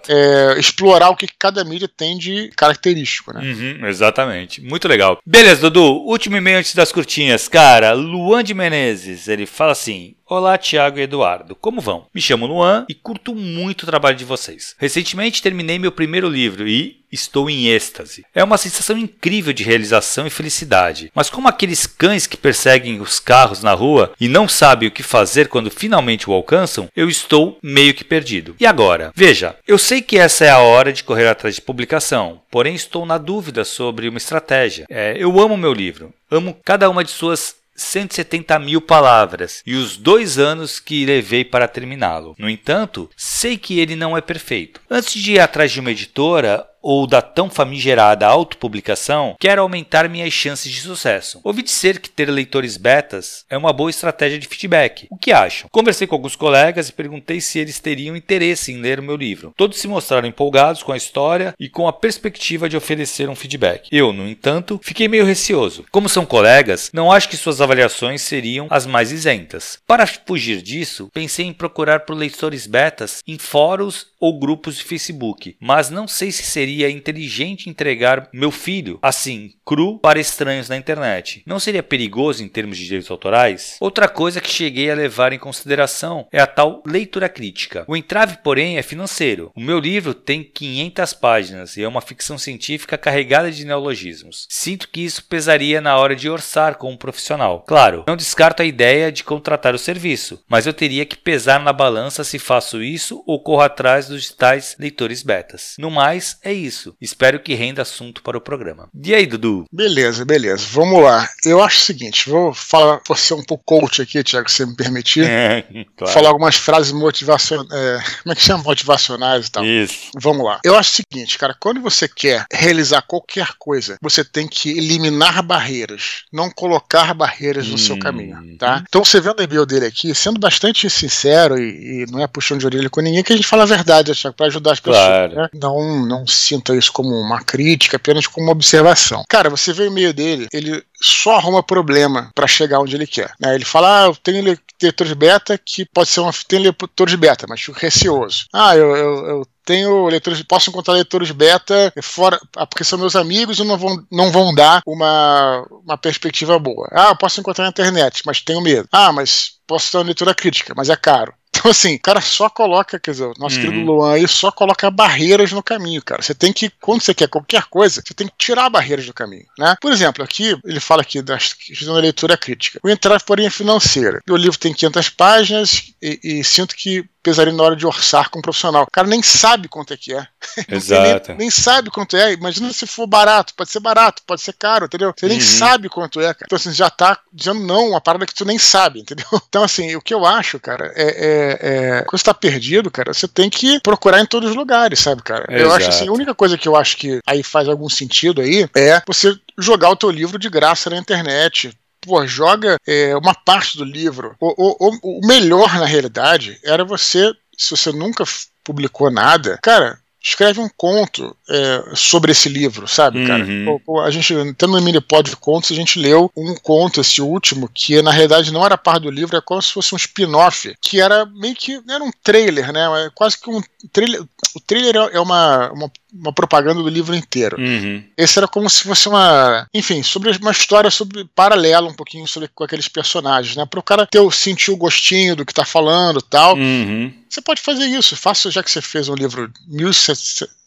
é, explorar o que cada mídia tem de característico, né? Uhum, exatamente. Muito legal. Beleza, Dudu. Último e-mail antes das curtinhas. Cara, Luan de Menezes, ele fala assim: Olá, Tiago e Eduardo. Como vão? Me chamo Luan e curto muito o trabalho de vocês. Recentemente terminei meu primeiro livro e estou em êxtase. É uma sensação incrível de realização e felicidade. Mas como aqueles cães que perseguem os carros na rua e não sabem o que fazer quando finalmente o alcançam, eu estou meio que perdido. E agora? Veja, eu sei que essa é a hora de correr atrás de publicação, porém estou na dúvida sobre uma estratégia. É, eu amo meu livro, amo cada uma de suas 170 mil palavras e os dois anos que levei para terminá-lo. No entanto, sei que ele não é perfeito. Antes de ir atrás de uma editora, ou da tão famigerada autopublicação, quero aumentar minhas chances de sucesso. Ouvi dizer que ter leitores betas é uma boa estratégia de feedback. O que acham? Conversei com alguns colegas e perguntei se eles teriam interesse em ler o meu livro. Todos se mostraram empolgados com a história e com a perspectiva de oferecer um feedback. Eu, no entanto, fiquei meio receoso. Como são colegas, não acho que suas avaliações seriam as mais isentas. Para fugir disso, pensei em procurar por leitores betas em fóruns ou grupos de Facebook, mas não sei se seria seria inteligente entregar meu filho assim, cru, para estranhos na internet. Não seria perigoso em termos de direitos autorais? Outra coisa que cheguei a levar em consideração é a tal leitura crítica. O entrave, porém, é financeiro. O meu livro tem 500 páginas e é uma ficção científica carregada de neologismos. Sinto que isso pesaria na hora de orçar com um profissional. Claro, não descarto a ideia de contratar o serviço, mas eu teria que pesar na balança se faço isso ou corro atrás dos tais leitores betas. No mais, é isso. Espero que renda assunto para o programa. E aí, Dudu? Beleza, beleza. Vamos lá. Eu acho o seguinte, vou falar, vou ser um pouco coach aqui, Tiago, se me permitir. É, claro. Falar algumas frases motivacionais, é, como é que chama? Motivacionais e tal. Isso. Vamos lá. Eu acho o seguinte, cara, quando você quer realizar qualquer coisa, você tem que eliminar barreiras, não colocar barreiras no hum. seu caminho, tá? Então você vendo o e-mail dele aqui, sendo bastante sincero e, e, não é puxando de orelha com ninguém, que a gente fala a verdade, Tiago, para ajudar as pessoas. Claro. Né? Não, não sinta isso como uma crítica, apenas como uma observação. Cara, você vê o e-mail dele, ele só arruma problema para chegar onde ele quer. Né? Ele fala, ah, eu tenho leitores beta que pode ser uma. Tem leitores beta, mas fico receoso. Ah, eu, eu, eu tenho leitores, posso encontrar leitores beta fora, porque são meus amigos e não vão, não vão dar uma, uma perspectiva boa. Ah, eu posso encontrar na internet, mas tenho medo. Ah, mas posso ter uma leitura crítica, mas é caro. Então, assim, o cara só coloca, quer dizer, o nosso uhum. querido Luan aí só coloca barreiras no caminho, cara. Você tem que, quando você quer qualquer coisa, você tem que tirar barreiras do caminho, né? Por exemplo, aqui, ele fala aqui da questão da leitura crítica. O entrave, porém, é financeira. O livro tem 500 páginas e, e sinto que pesaria na hora de orçar com um profissional. O cara nem sabe quanto é que é. Exato. nem, nem, sabe quanto é. Imagina se for barato. Pode ser barato, pode ser caro, entendeu? Você nem uhum. sabe quanto é, cara. Então, assim, já tá dizendo não, uma parada que tu nem sabe, entendeu? Então, assim, o que eu acho, cara, é, é, é quando você tá perdido, cara, você tem que procurar em todos os lugares, sabe, cara? Exato. Eu acho assim, a única coisa que eu acho que aí faz algum sentido aí é você jogar o teu livro de graça na internet, pô, joga é, uma parte do livro. O, o, o melhor, na realidade, era você, se você nunca publicou nada, cara, escreve um conto é, sobre esse livro, sabe, cara? Uhum. A gente, tendo no Minipod de contos, a gente leu um conto, esse último, que na realidade não era parte do livro, é como se fosse um spin-off, que era meio que, era um trailer, né? É quase que um trailer, o trailer é uma, uma, uma propaganda do livro inteiro. Uhum. Esse era como se fosse uma, enfim, sobre uma história sobre paralela um pouquinho sobre com aqueles personagens, né? Para o cara ter sentir o gostinho do que tá falando, tal. Uhum. Você pode fazer isso. Faça, já que você fez um livro de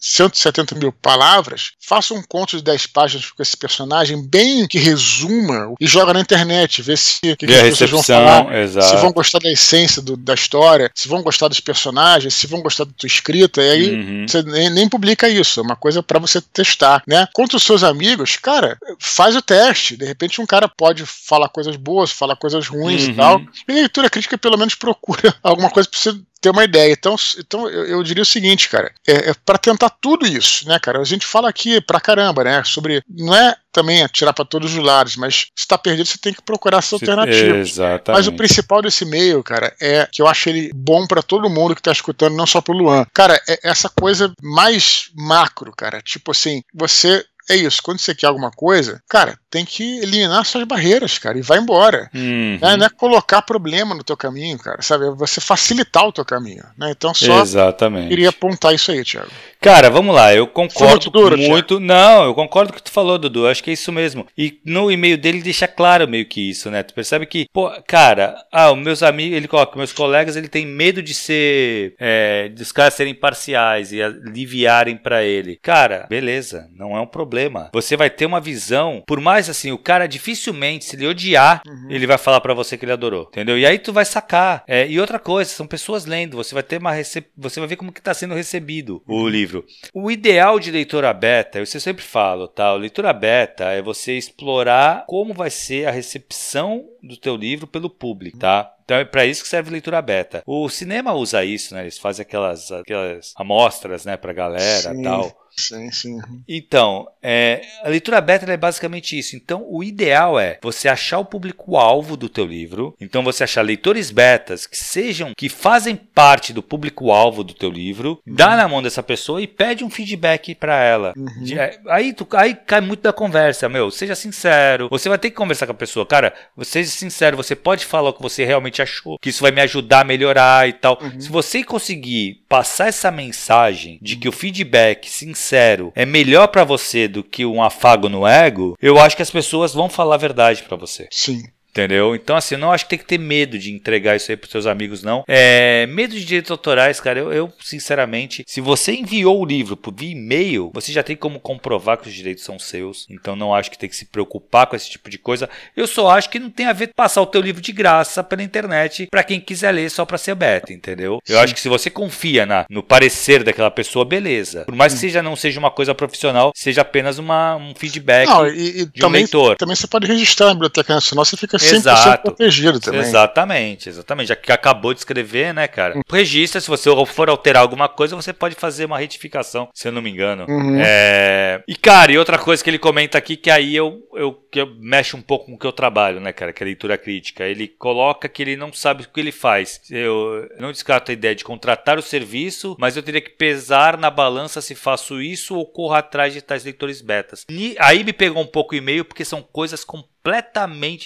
170 mil palavras, faça um conto de 10 páginas com esse personagem, bem que resuma, e joga na internet, vê se que, que as pessoas vão falar, exato. se vão gostar da essência do, da história, se vão gostar dos personagens, se vão gostar da tua escrita, e aí uhum. você nem, nem, publica isso, é uma coisa para você testar, né? Contra os seus amigos, cara, faz o teste. De repente um cara pode falar coisas boas, falar coisas ruins uhum. e tal. E leitura crítica pelo menos procura alguma coisa pra você ter uma ideia. Então, então eu, eu diria o seguinte, cara, é, é para tentar tudo isso, né, cara? A gente fala aqui pra caramba, né, sobre não é também atirar para todos os lados, mas se está perdido, você tem que procurar essa alternativa. Exatamente. Mas o principal desse e-mail, cara, é que eu acho ele bom para todo mundo que está escutando, não só pro Luan. Cara, é essa coisa mais macro, cara. Tipo assim, você é isso. Quando você quer alguma coisa, cara, tem que eliminar suas barreiras, cara, e vai embora. Uhum. Né? Não é colocar problema no teu caminho, cara, sabe? É você facilitar o teu caminho, né? Então só Exatamente. queria apontar isso aí, Thiago. Cara, vamos lá, eu concordo muito, duro, muito. Não, eu concordo com o que tu falou, Dudu. Acho que é isso mesmo. E no e-mail dele deixa claro meio que isso, né? Tu percebe que, pô, cara, ah, os meus amigos, ele coloca, meus colegas, ele tem medo de ser, é, dos caras serem parciais e aliviarem para ele. Cara, beleza, não é um problema. Você vai ter uma visão, por mais assim, o cara dificilmente, se ele odiar, uhum. ele vai falar para você que ele adorou, entendeu? E aí tu vai sacar. É, e outra coisa, são pessoas lendo, você vai ter uma recep... você vai ver como que tá sendo recebido o uhum. livro. O ideal de leitura beta, eu sempre falo, tá? leitura beta é você explorar como vai ser a recepção do teu livro pelo público, tá? Então é para isso que serve leitura beta. O cinema usa isso, né? Eles fazem aquelas, aquelas amostras, né, pra galera e tal. Sim, sim. Então, é, a leitura beta é basicamente isso. Então, o ideal é você achar o público-alvo do teu livro. Então, você achar leitores betas que sejam, que fazem parte do público-alvo do teu livro, uhum. dá na mão dessa pessoa e pede um feedback para ela. Uhum. De, é, aí, tu, aí cai muito da conversa, meu. Seja sincero. Você vai ter que conversar com a pessoa. Cara, seja sincero. Você pode falar o que você realmente achou, que isso vai me ajudar a melhorar e tal. Uhum. Se você conseguir passar essa mensagem de que o feedback sincero sincero é melhor para você do que um afago no ego, eu acho que as pessoas vão falar a verdade para você. Sim. Entendeu? Então, assim, eu não acho que tem que ter medo de entregar isso aí pros seus amigos, não. É, medo de direitos autorais, cara, eu, eu, sinceramente, se você enviou o livro por via e-mail, você já tem como comprovar que os direitos são seus. Então, não acho que tem que se preocupar com esse tipo de coisa. Eu só acho que não tem a ver passar o teu livro de graça pela internet para quem quiser ler só para ser beta, entendeu? Eu acho que se você confia na, no parecer daquela pessoa, beleza. Por mais que seja não seja uma coisa profissional, seja apenas uma, um feedback não, e, e de também, um leitor. Também você pode registrar na Biblioteca Nacional, você fica 100% Exato. protegido também. Exatamente, exatamente. Já que acabou de escrever, né, cara? Hum. Registra, se você for alterar alguma coisa, você pode fazer uma retificação, se eu não me engano. Uhum. É... E, cara, e outra coisa que ele comenta aqui, que aí eu, eu, que eu mexe um pouco com o que eu trabalho, né, cara, que é a leitura crítica. Ele coloca que ele não sabe o que ele faz. Eu não descarto a ideia de contratar o serviço, mas eu teria que pesar na balança se faço isso ou corro atrás de tais leitores betas. E aí me pegou um pouco o e-mail, porque são coisas completamente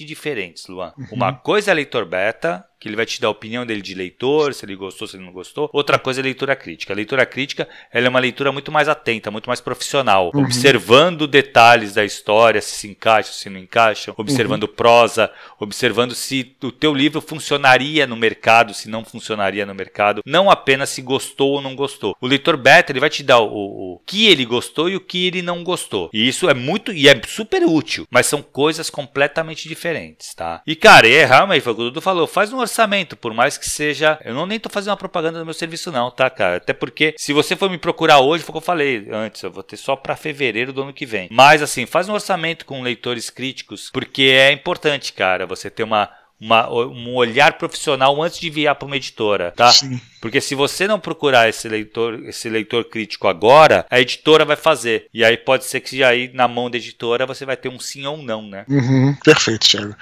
diferentes, Luan. Uhum. Uma coisa é leitor beta, que ele vai te dar a opinião dele de leitor, se ele gostou, se ele não gostou. Outra coisa é leitura crítica. A leitura crítica ela é uma leitura muito mais atenta, muito mais profissional, uhum. observando detalhes da história, se se encaixam, se não encaixam, observando uhum. prosa, observando se o teu livro funcionaria no mercado, se não funcionaria no mercado, não apenas se gostou ou não gostou. O leitor beta ele vai te dar o, o, o que ele gostou e o que ele não gostou. E isso é muito e é super útil, mas são coisas completamente diferentes, tá? E cara, é realmente, foi o que o Dudu falou, faz um orçamento, por mais que seja. Eu não nem tô fazendo uma propaganda do meu serviço, não, tá, cara? Até porque se você for me procurar hoje, foi o que eu falei antes, eu vou ter só para fevereiro do ano que vem. Mas assim, faz um orçamento com leitores críticos, porque é importante, cara, você ter uma uma, um olhar profissional antes de enviar para uma editora, tá? Sim. Porque se você não procurar esse leitor, esse leitor crítico agora, a editora vai fazer. E aí pode ser que aí na mão da editora você vai ter um sim ou um não, né? Uhum, perfeito, Thiago.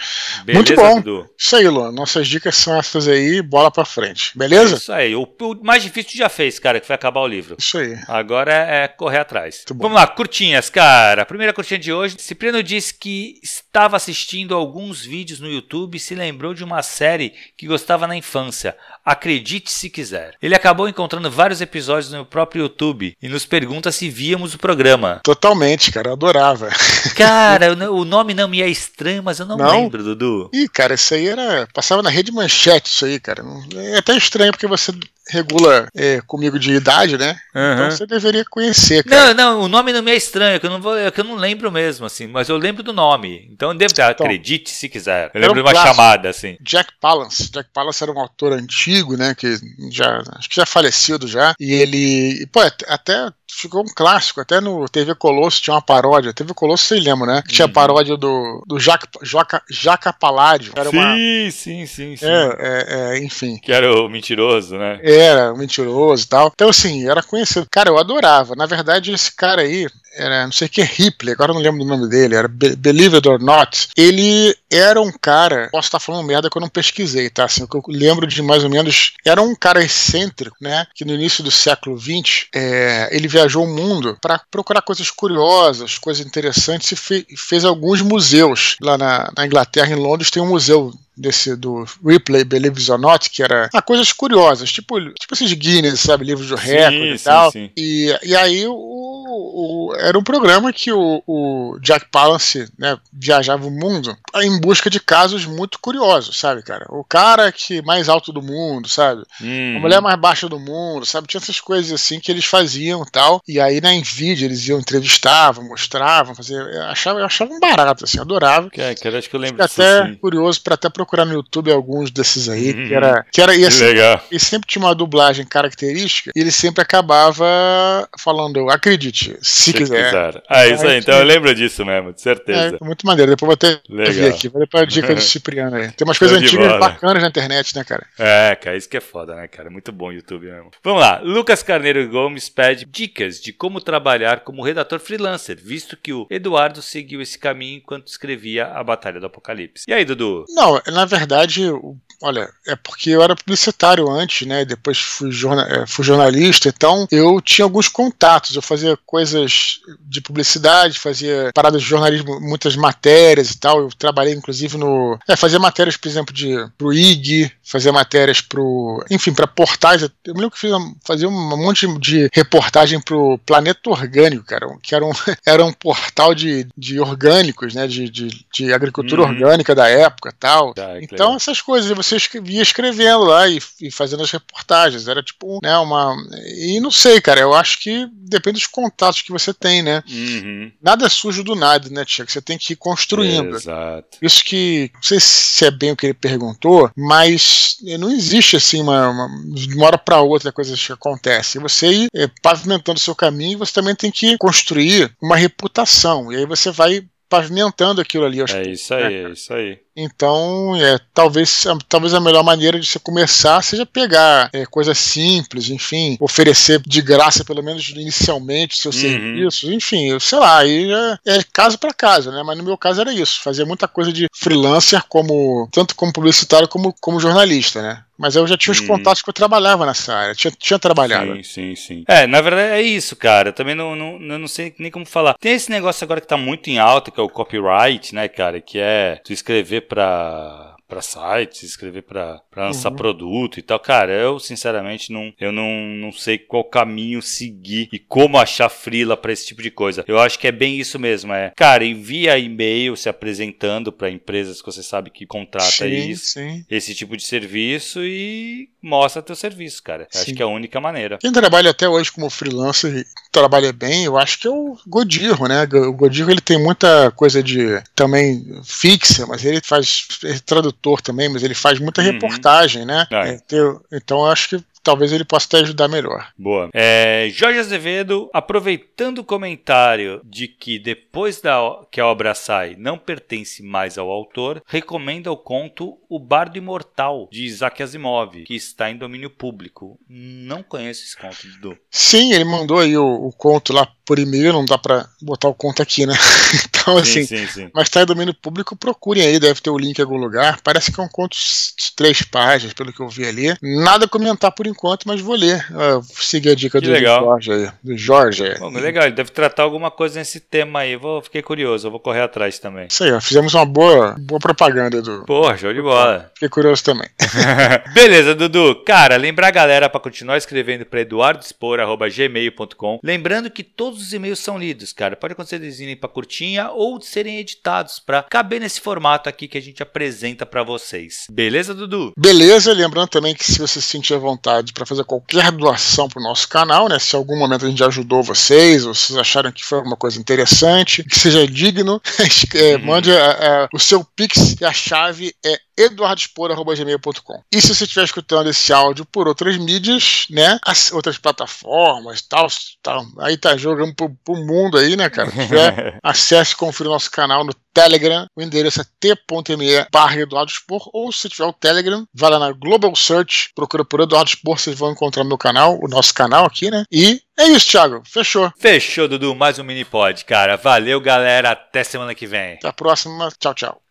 Beleza, Muito bom. Dudu? Isso aí, Luan. Nossas dicas são essas aí, bola para frente. Beleza? Isso aí. O, o, mais difícil tu já fez, cara, que foi acabar o livro. Isso aí. Agora é, é correr atrás. Vamos lá, curtinhas, cara. A primeira curtinha de hoje. Cipriano disse que estava assistindo alguns vídeos no YouTube e se lembrou de uma série que gostava na infância. Acredite se quiser. Ele acabou encontrando vários episódios no próprio YouTube e nos pergunta se víamos o programa. Totalmente, cara, eu adorava. Cara, o nome não me é estranho, mas eu não, não? lembro, Dudu. Ih, cara, isso aí era. Passava na rede manchete, isso aí, cara. É até estranho porque você regula é, comigo de idade, né? Uhum. Então você deveria conhecer, cara. Não, não, o nome não me é estranho, que eu não, vou, é que eu não lembro mesmo, assim, mas eu lembro do nome. Então eu devo ter, então, acredite se quiser. Eu lembro um de uma clássico. chamada, assim. Jack Palance. Jack Palance era um autor antigo, né? Que já. Acho que já falecido já. E ele. Pô, até ficou um clássico. Até no TV Colosso tinha uma paródia. TV Colosso, você lembra, né? Que tinha uhum. paródia do, do Jaca, Jaca, Jaca Paládio. Era sim, uma... sim, sim, sim. É, é, é, enfim. Que era o mentiroso, né? Era, o mentiroso e tal. Então, assim, era conhecido. Cara, eu adorava. Na verdade, esse cara aí, era não sei o que, Ripley, agora eu não lembro do nome dele, era Be Believe It or Not. Ele era um cara, posso estar falando merda que eu não pesquisei, tá? Assim, o que eu lembro de mais ou menos, era um cara excêntrico, né? Que no início do século XX, é, ele viajou o mundo para procurar coisas curiosas, coisas interessantes e fe fez alguns museus. Lá na, na Inglaterra, em Londres, tem um museu desse do Ripley Believe It or Not, que era ah, coisas curiosas, tipo, tipo esses Guinness, sabe, livros de recorde e tal. Sim. E, e aí o, o, era um programa que o, o Jack Palance né, viajava o mundo em busca de casos muito curiosos, sabe, cara? O cara que mais alto do mundo, sabe? Hum. A mulher mais baixa do mundo, sabe? Tinha essas coisas assim que eles faziam tal. E aí na Nvidia eles iam entrevistavam, mostravam, fazer. Eu achava, eu achava um barato, assim, adorava. Que, que acho que eu lembro disso, até sim. curioso para até procurar no YouTube alguns desses aí, uhum. que era. Que era e, assim, legal. E sempre tinha uma dublagem característica, e ele sempre acabava falando, acredite, se, se quiser. quiser. Ah, isso aí, então eu lembro disso mesmo, de certeza. É, muito maneiro, depois vou até legal. ver aqui, vou depois a dica do Cipriano aí. Tem umas coisas antigas bola. bacanas na internet, né, cara? É, cara, isso que é foda, né, cara? Muito bom o YouTube mesmo. Vamos lá, Lucas Carneiro Gomes pede dicas de como trabalhar como redator freelancer, visto que o Eduardo seguiu esse caminho enquanto escrevia a Batalha do Apocalipse. E aí, Dudu? Não, na verdade, olha, é porque eu era publicitário antes, né? Depois fui, jorna é, fui jornalista, então eu tinha alguns contatos, eu fazia coisas de publicidade, fazia paradas de jornalismo, muitas matérias e tal. Eu trabalhei, inclusive, no. É, fazia matérias, por exemplo, de, pro IG, fazia matérias pro. Enfim, para portais. Eu me lembro que fiz, fazia um monte de reportagem pro Planeta Orgânico, cara, que era um, era um portal de, de orgânicos, né? De, de, de agricultura uhum. orgânica da época tal. Tá, então, legal. essas coisas você ia escrevendo lá e, e, fazendo as reportagens. Era tipo, né, uma. E não sei, cara, eu acho que depende dos contatos que você tem, né? Uhum. Nada é sujo do nada, né, Tia? Você tem que ir construindo. Exato. Isso que. Não sei se é bem o que ele perguntou, mas não existe assim uma, uma de uma hora para outra coisas que acontecem. Você ir é, pavimentando o seu caminho, você também tem que construir uma reputação. E aí você vai pavimentando aquilo ali. é isso aí, é, é isso aí. Então, é, talvez, talvez a melhor maneira de você começar seja pegar é, coisas simples, enfim, oferecer de graça, pelo menos inicialmente, seus uhum. serviços, enfim, eu sei lá, aí é, é caso para caso, né? Mas no meu caso era isso, fazia muita coisa de freelancer, como tanto como publicitário como como jornalista, né? Mas eu já tinha os uhum. contatos que eu trabalhava nessa área, tinha, tinha trabalhado. Sim, sim, sim. É, na verdade é isso, cara. Eu também não, não, não sei nem como falar. Tem esse negócio agora que tá muito em alta, que é o copyright, né, cara? Que é tu escrever para para sites, escrever para lançar uhum. produto e tal. Cara, eu sinceramente não, eu não, não sei qual caminho seguir e como achar frila para esse tipo de coisa. Eu acho que é bem isso mesmo, é. Cara, envia e-mail se apresentando para empresas que você sabe que contrata sim, isso, sim. esse tipo de serviço e mostra teu serviço, cara. Acho que é a única maneira. Quem trabalha até hoje como freelancer e trabalha bem, eu acho que é o Godirro, né? O Godirro ele tem muita coisa de também fixa, mas ele faz é tradutor também, mas ele faz muita uhum. reportagem, né? É. Então eu acho que talvez ele possa te ajudar melhor. Boa. É, Jorge Azevedo, aproveitando o comentário de que depois da, que a obra sai não pertence mais ao autor, recomenda o conto O Bardo Imortal, de Isaac Asimov, que está em domínio público. Não conheço esse conto, Dudu. Sim, ele mandou aí o, o conto lá por e-mail, não dá para botar o conto aqui, né? então, sim, assim, sim, sim. mas está em domínio público, procurem aí, deve ter o link em algum lugar. Parece que é um conto de três páginas, pelo que eu vi ali. Nada a comentar por enquanto, mas vou ler. Uh, seguir a dica do, do, Jorge aí. Do Jorge. Bom, legal, ele deve tratar alguma coisa nesse tema aí. Vou, fiquei curioso, eu vou correr atrás também. Isso aí, ó, fizemos uma boa, boa propaganda do. Porra, show de bola. Fiquei curioso também. Beleza, Dudu. Cara, lembrar a galera para continuar escrevendo para eduardospor.gmail.com. Lembrando que todos os e-mails são lidos, cara. Pode acontecer de irem para curtinha ou de serem editados para caber nesse formato aqui que a gente apresenta para vocês. Beleza, Dudu? Beleza, lembrando também que se você se sentir à vontade para fazer qualquer doação para o nosso canal, né? Se em algum momento a gente ajudou vocês, ou vocês acharam que foi alguma coisa interessante, que seja digno, é, mande a, a, o seu Pix e a chave é eduardospor.gmail.com. E se você estiver escutando esse áudio por outras mídias, né? As outras plataformas tal, tal aí tá jogando pro, pro mundo aí, né, cara? Se tiver, acesse e confira o nosso canal no Telegram, o endereço é t.me barra Eduardo Spor, ou se tiver o Telegram, vai lá na Global Search, procura por Eduardo Spor, vocês vão encontrar meu canal, o nosso canal aqui, né? E é isso, Thiago. Fechou. Fechou, Dudu. Mais um mini pod, cara. Valeu, galera. Até semana que vem. Até a próxima. Tchau, tchau.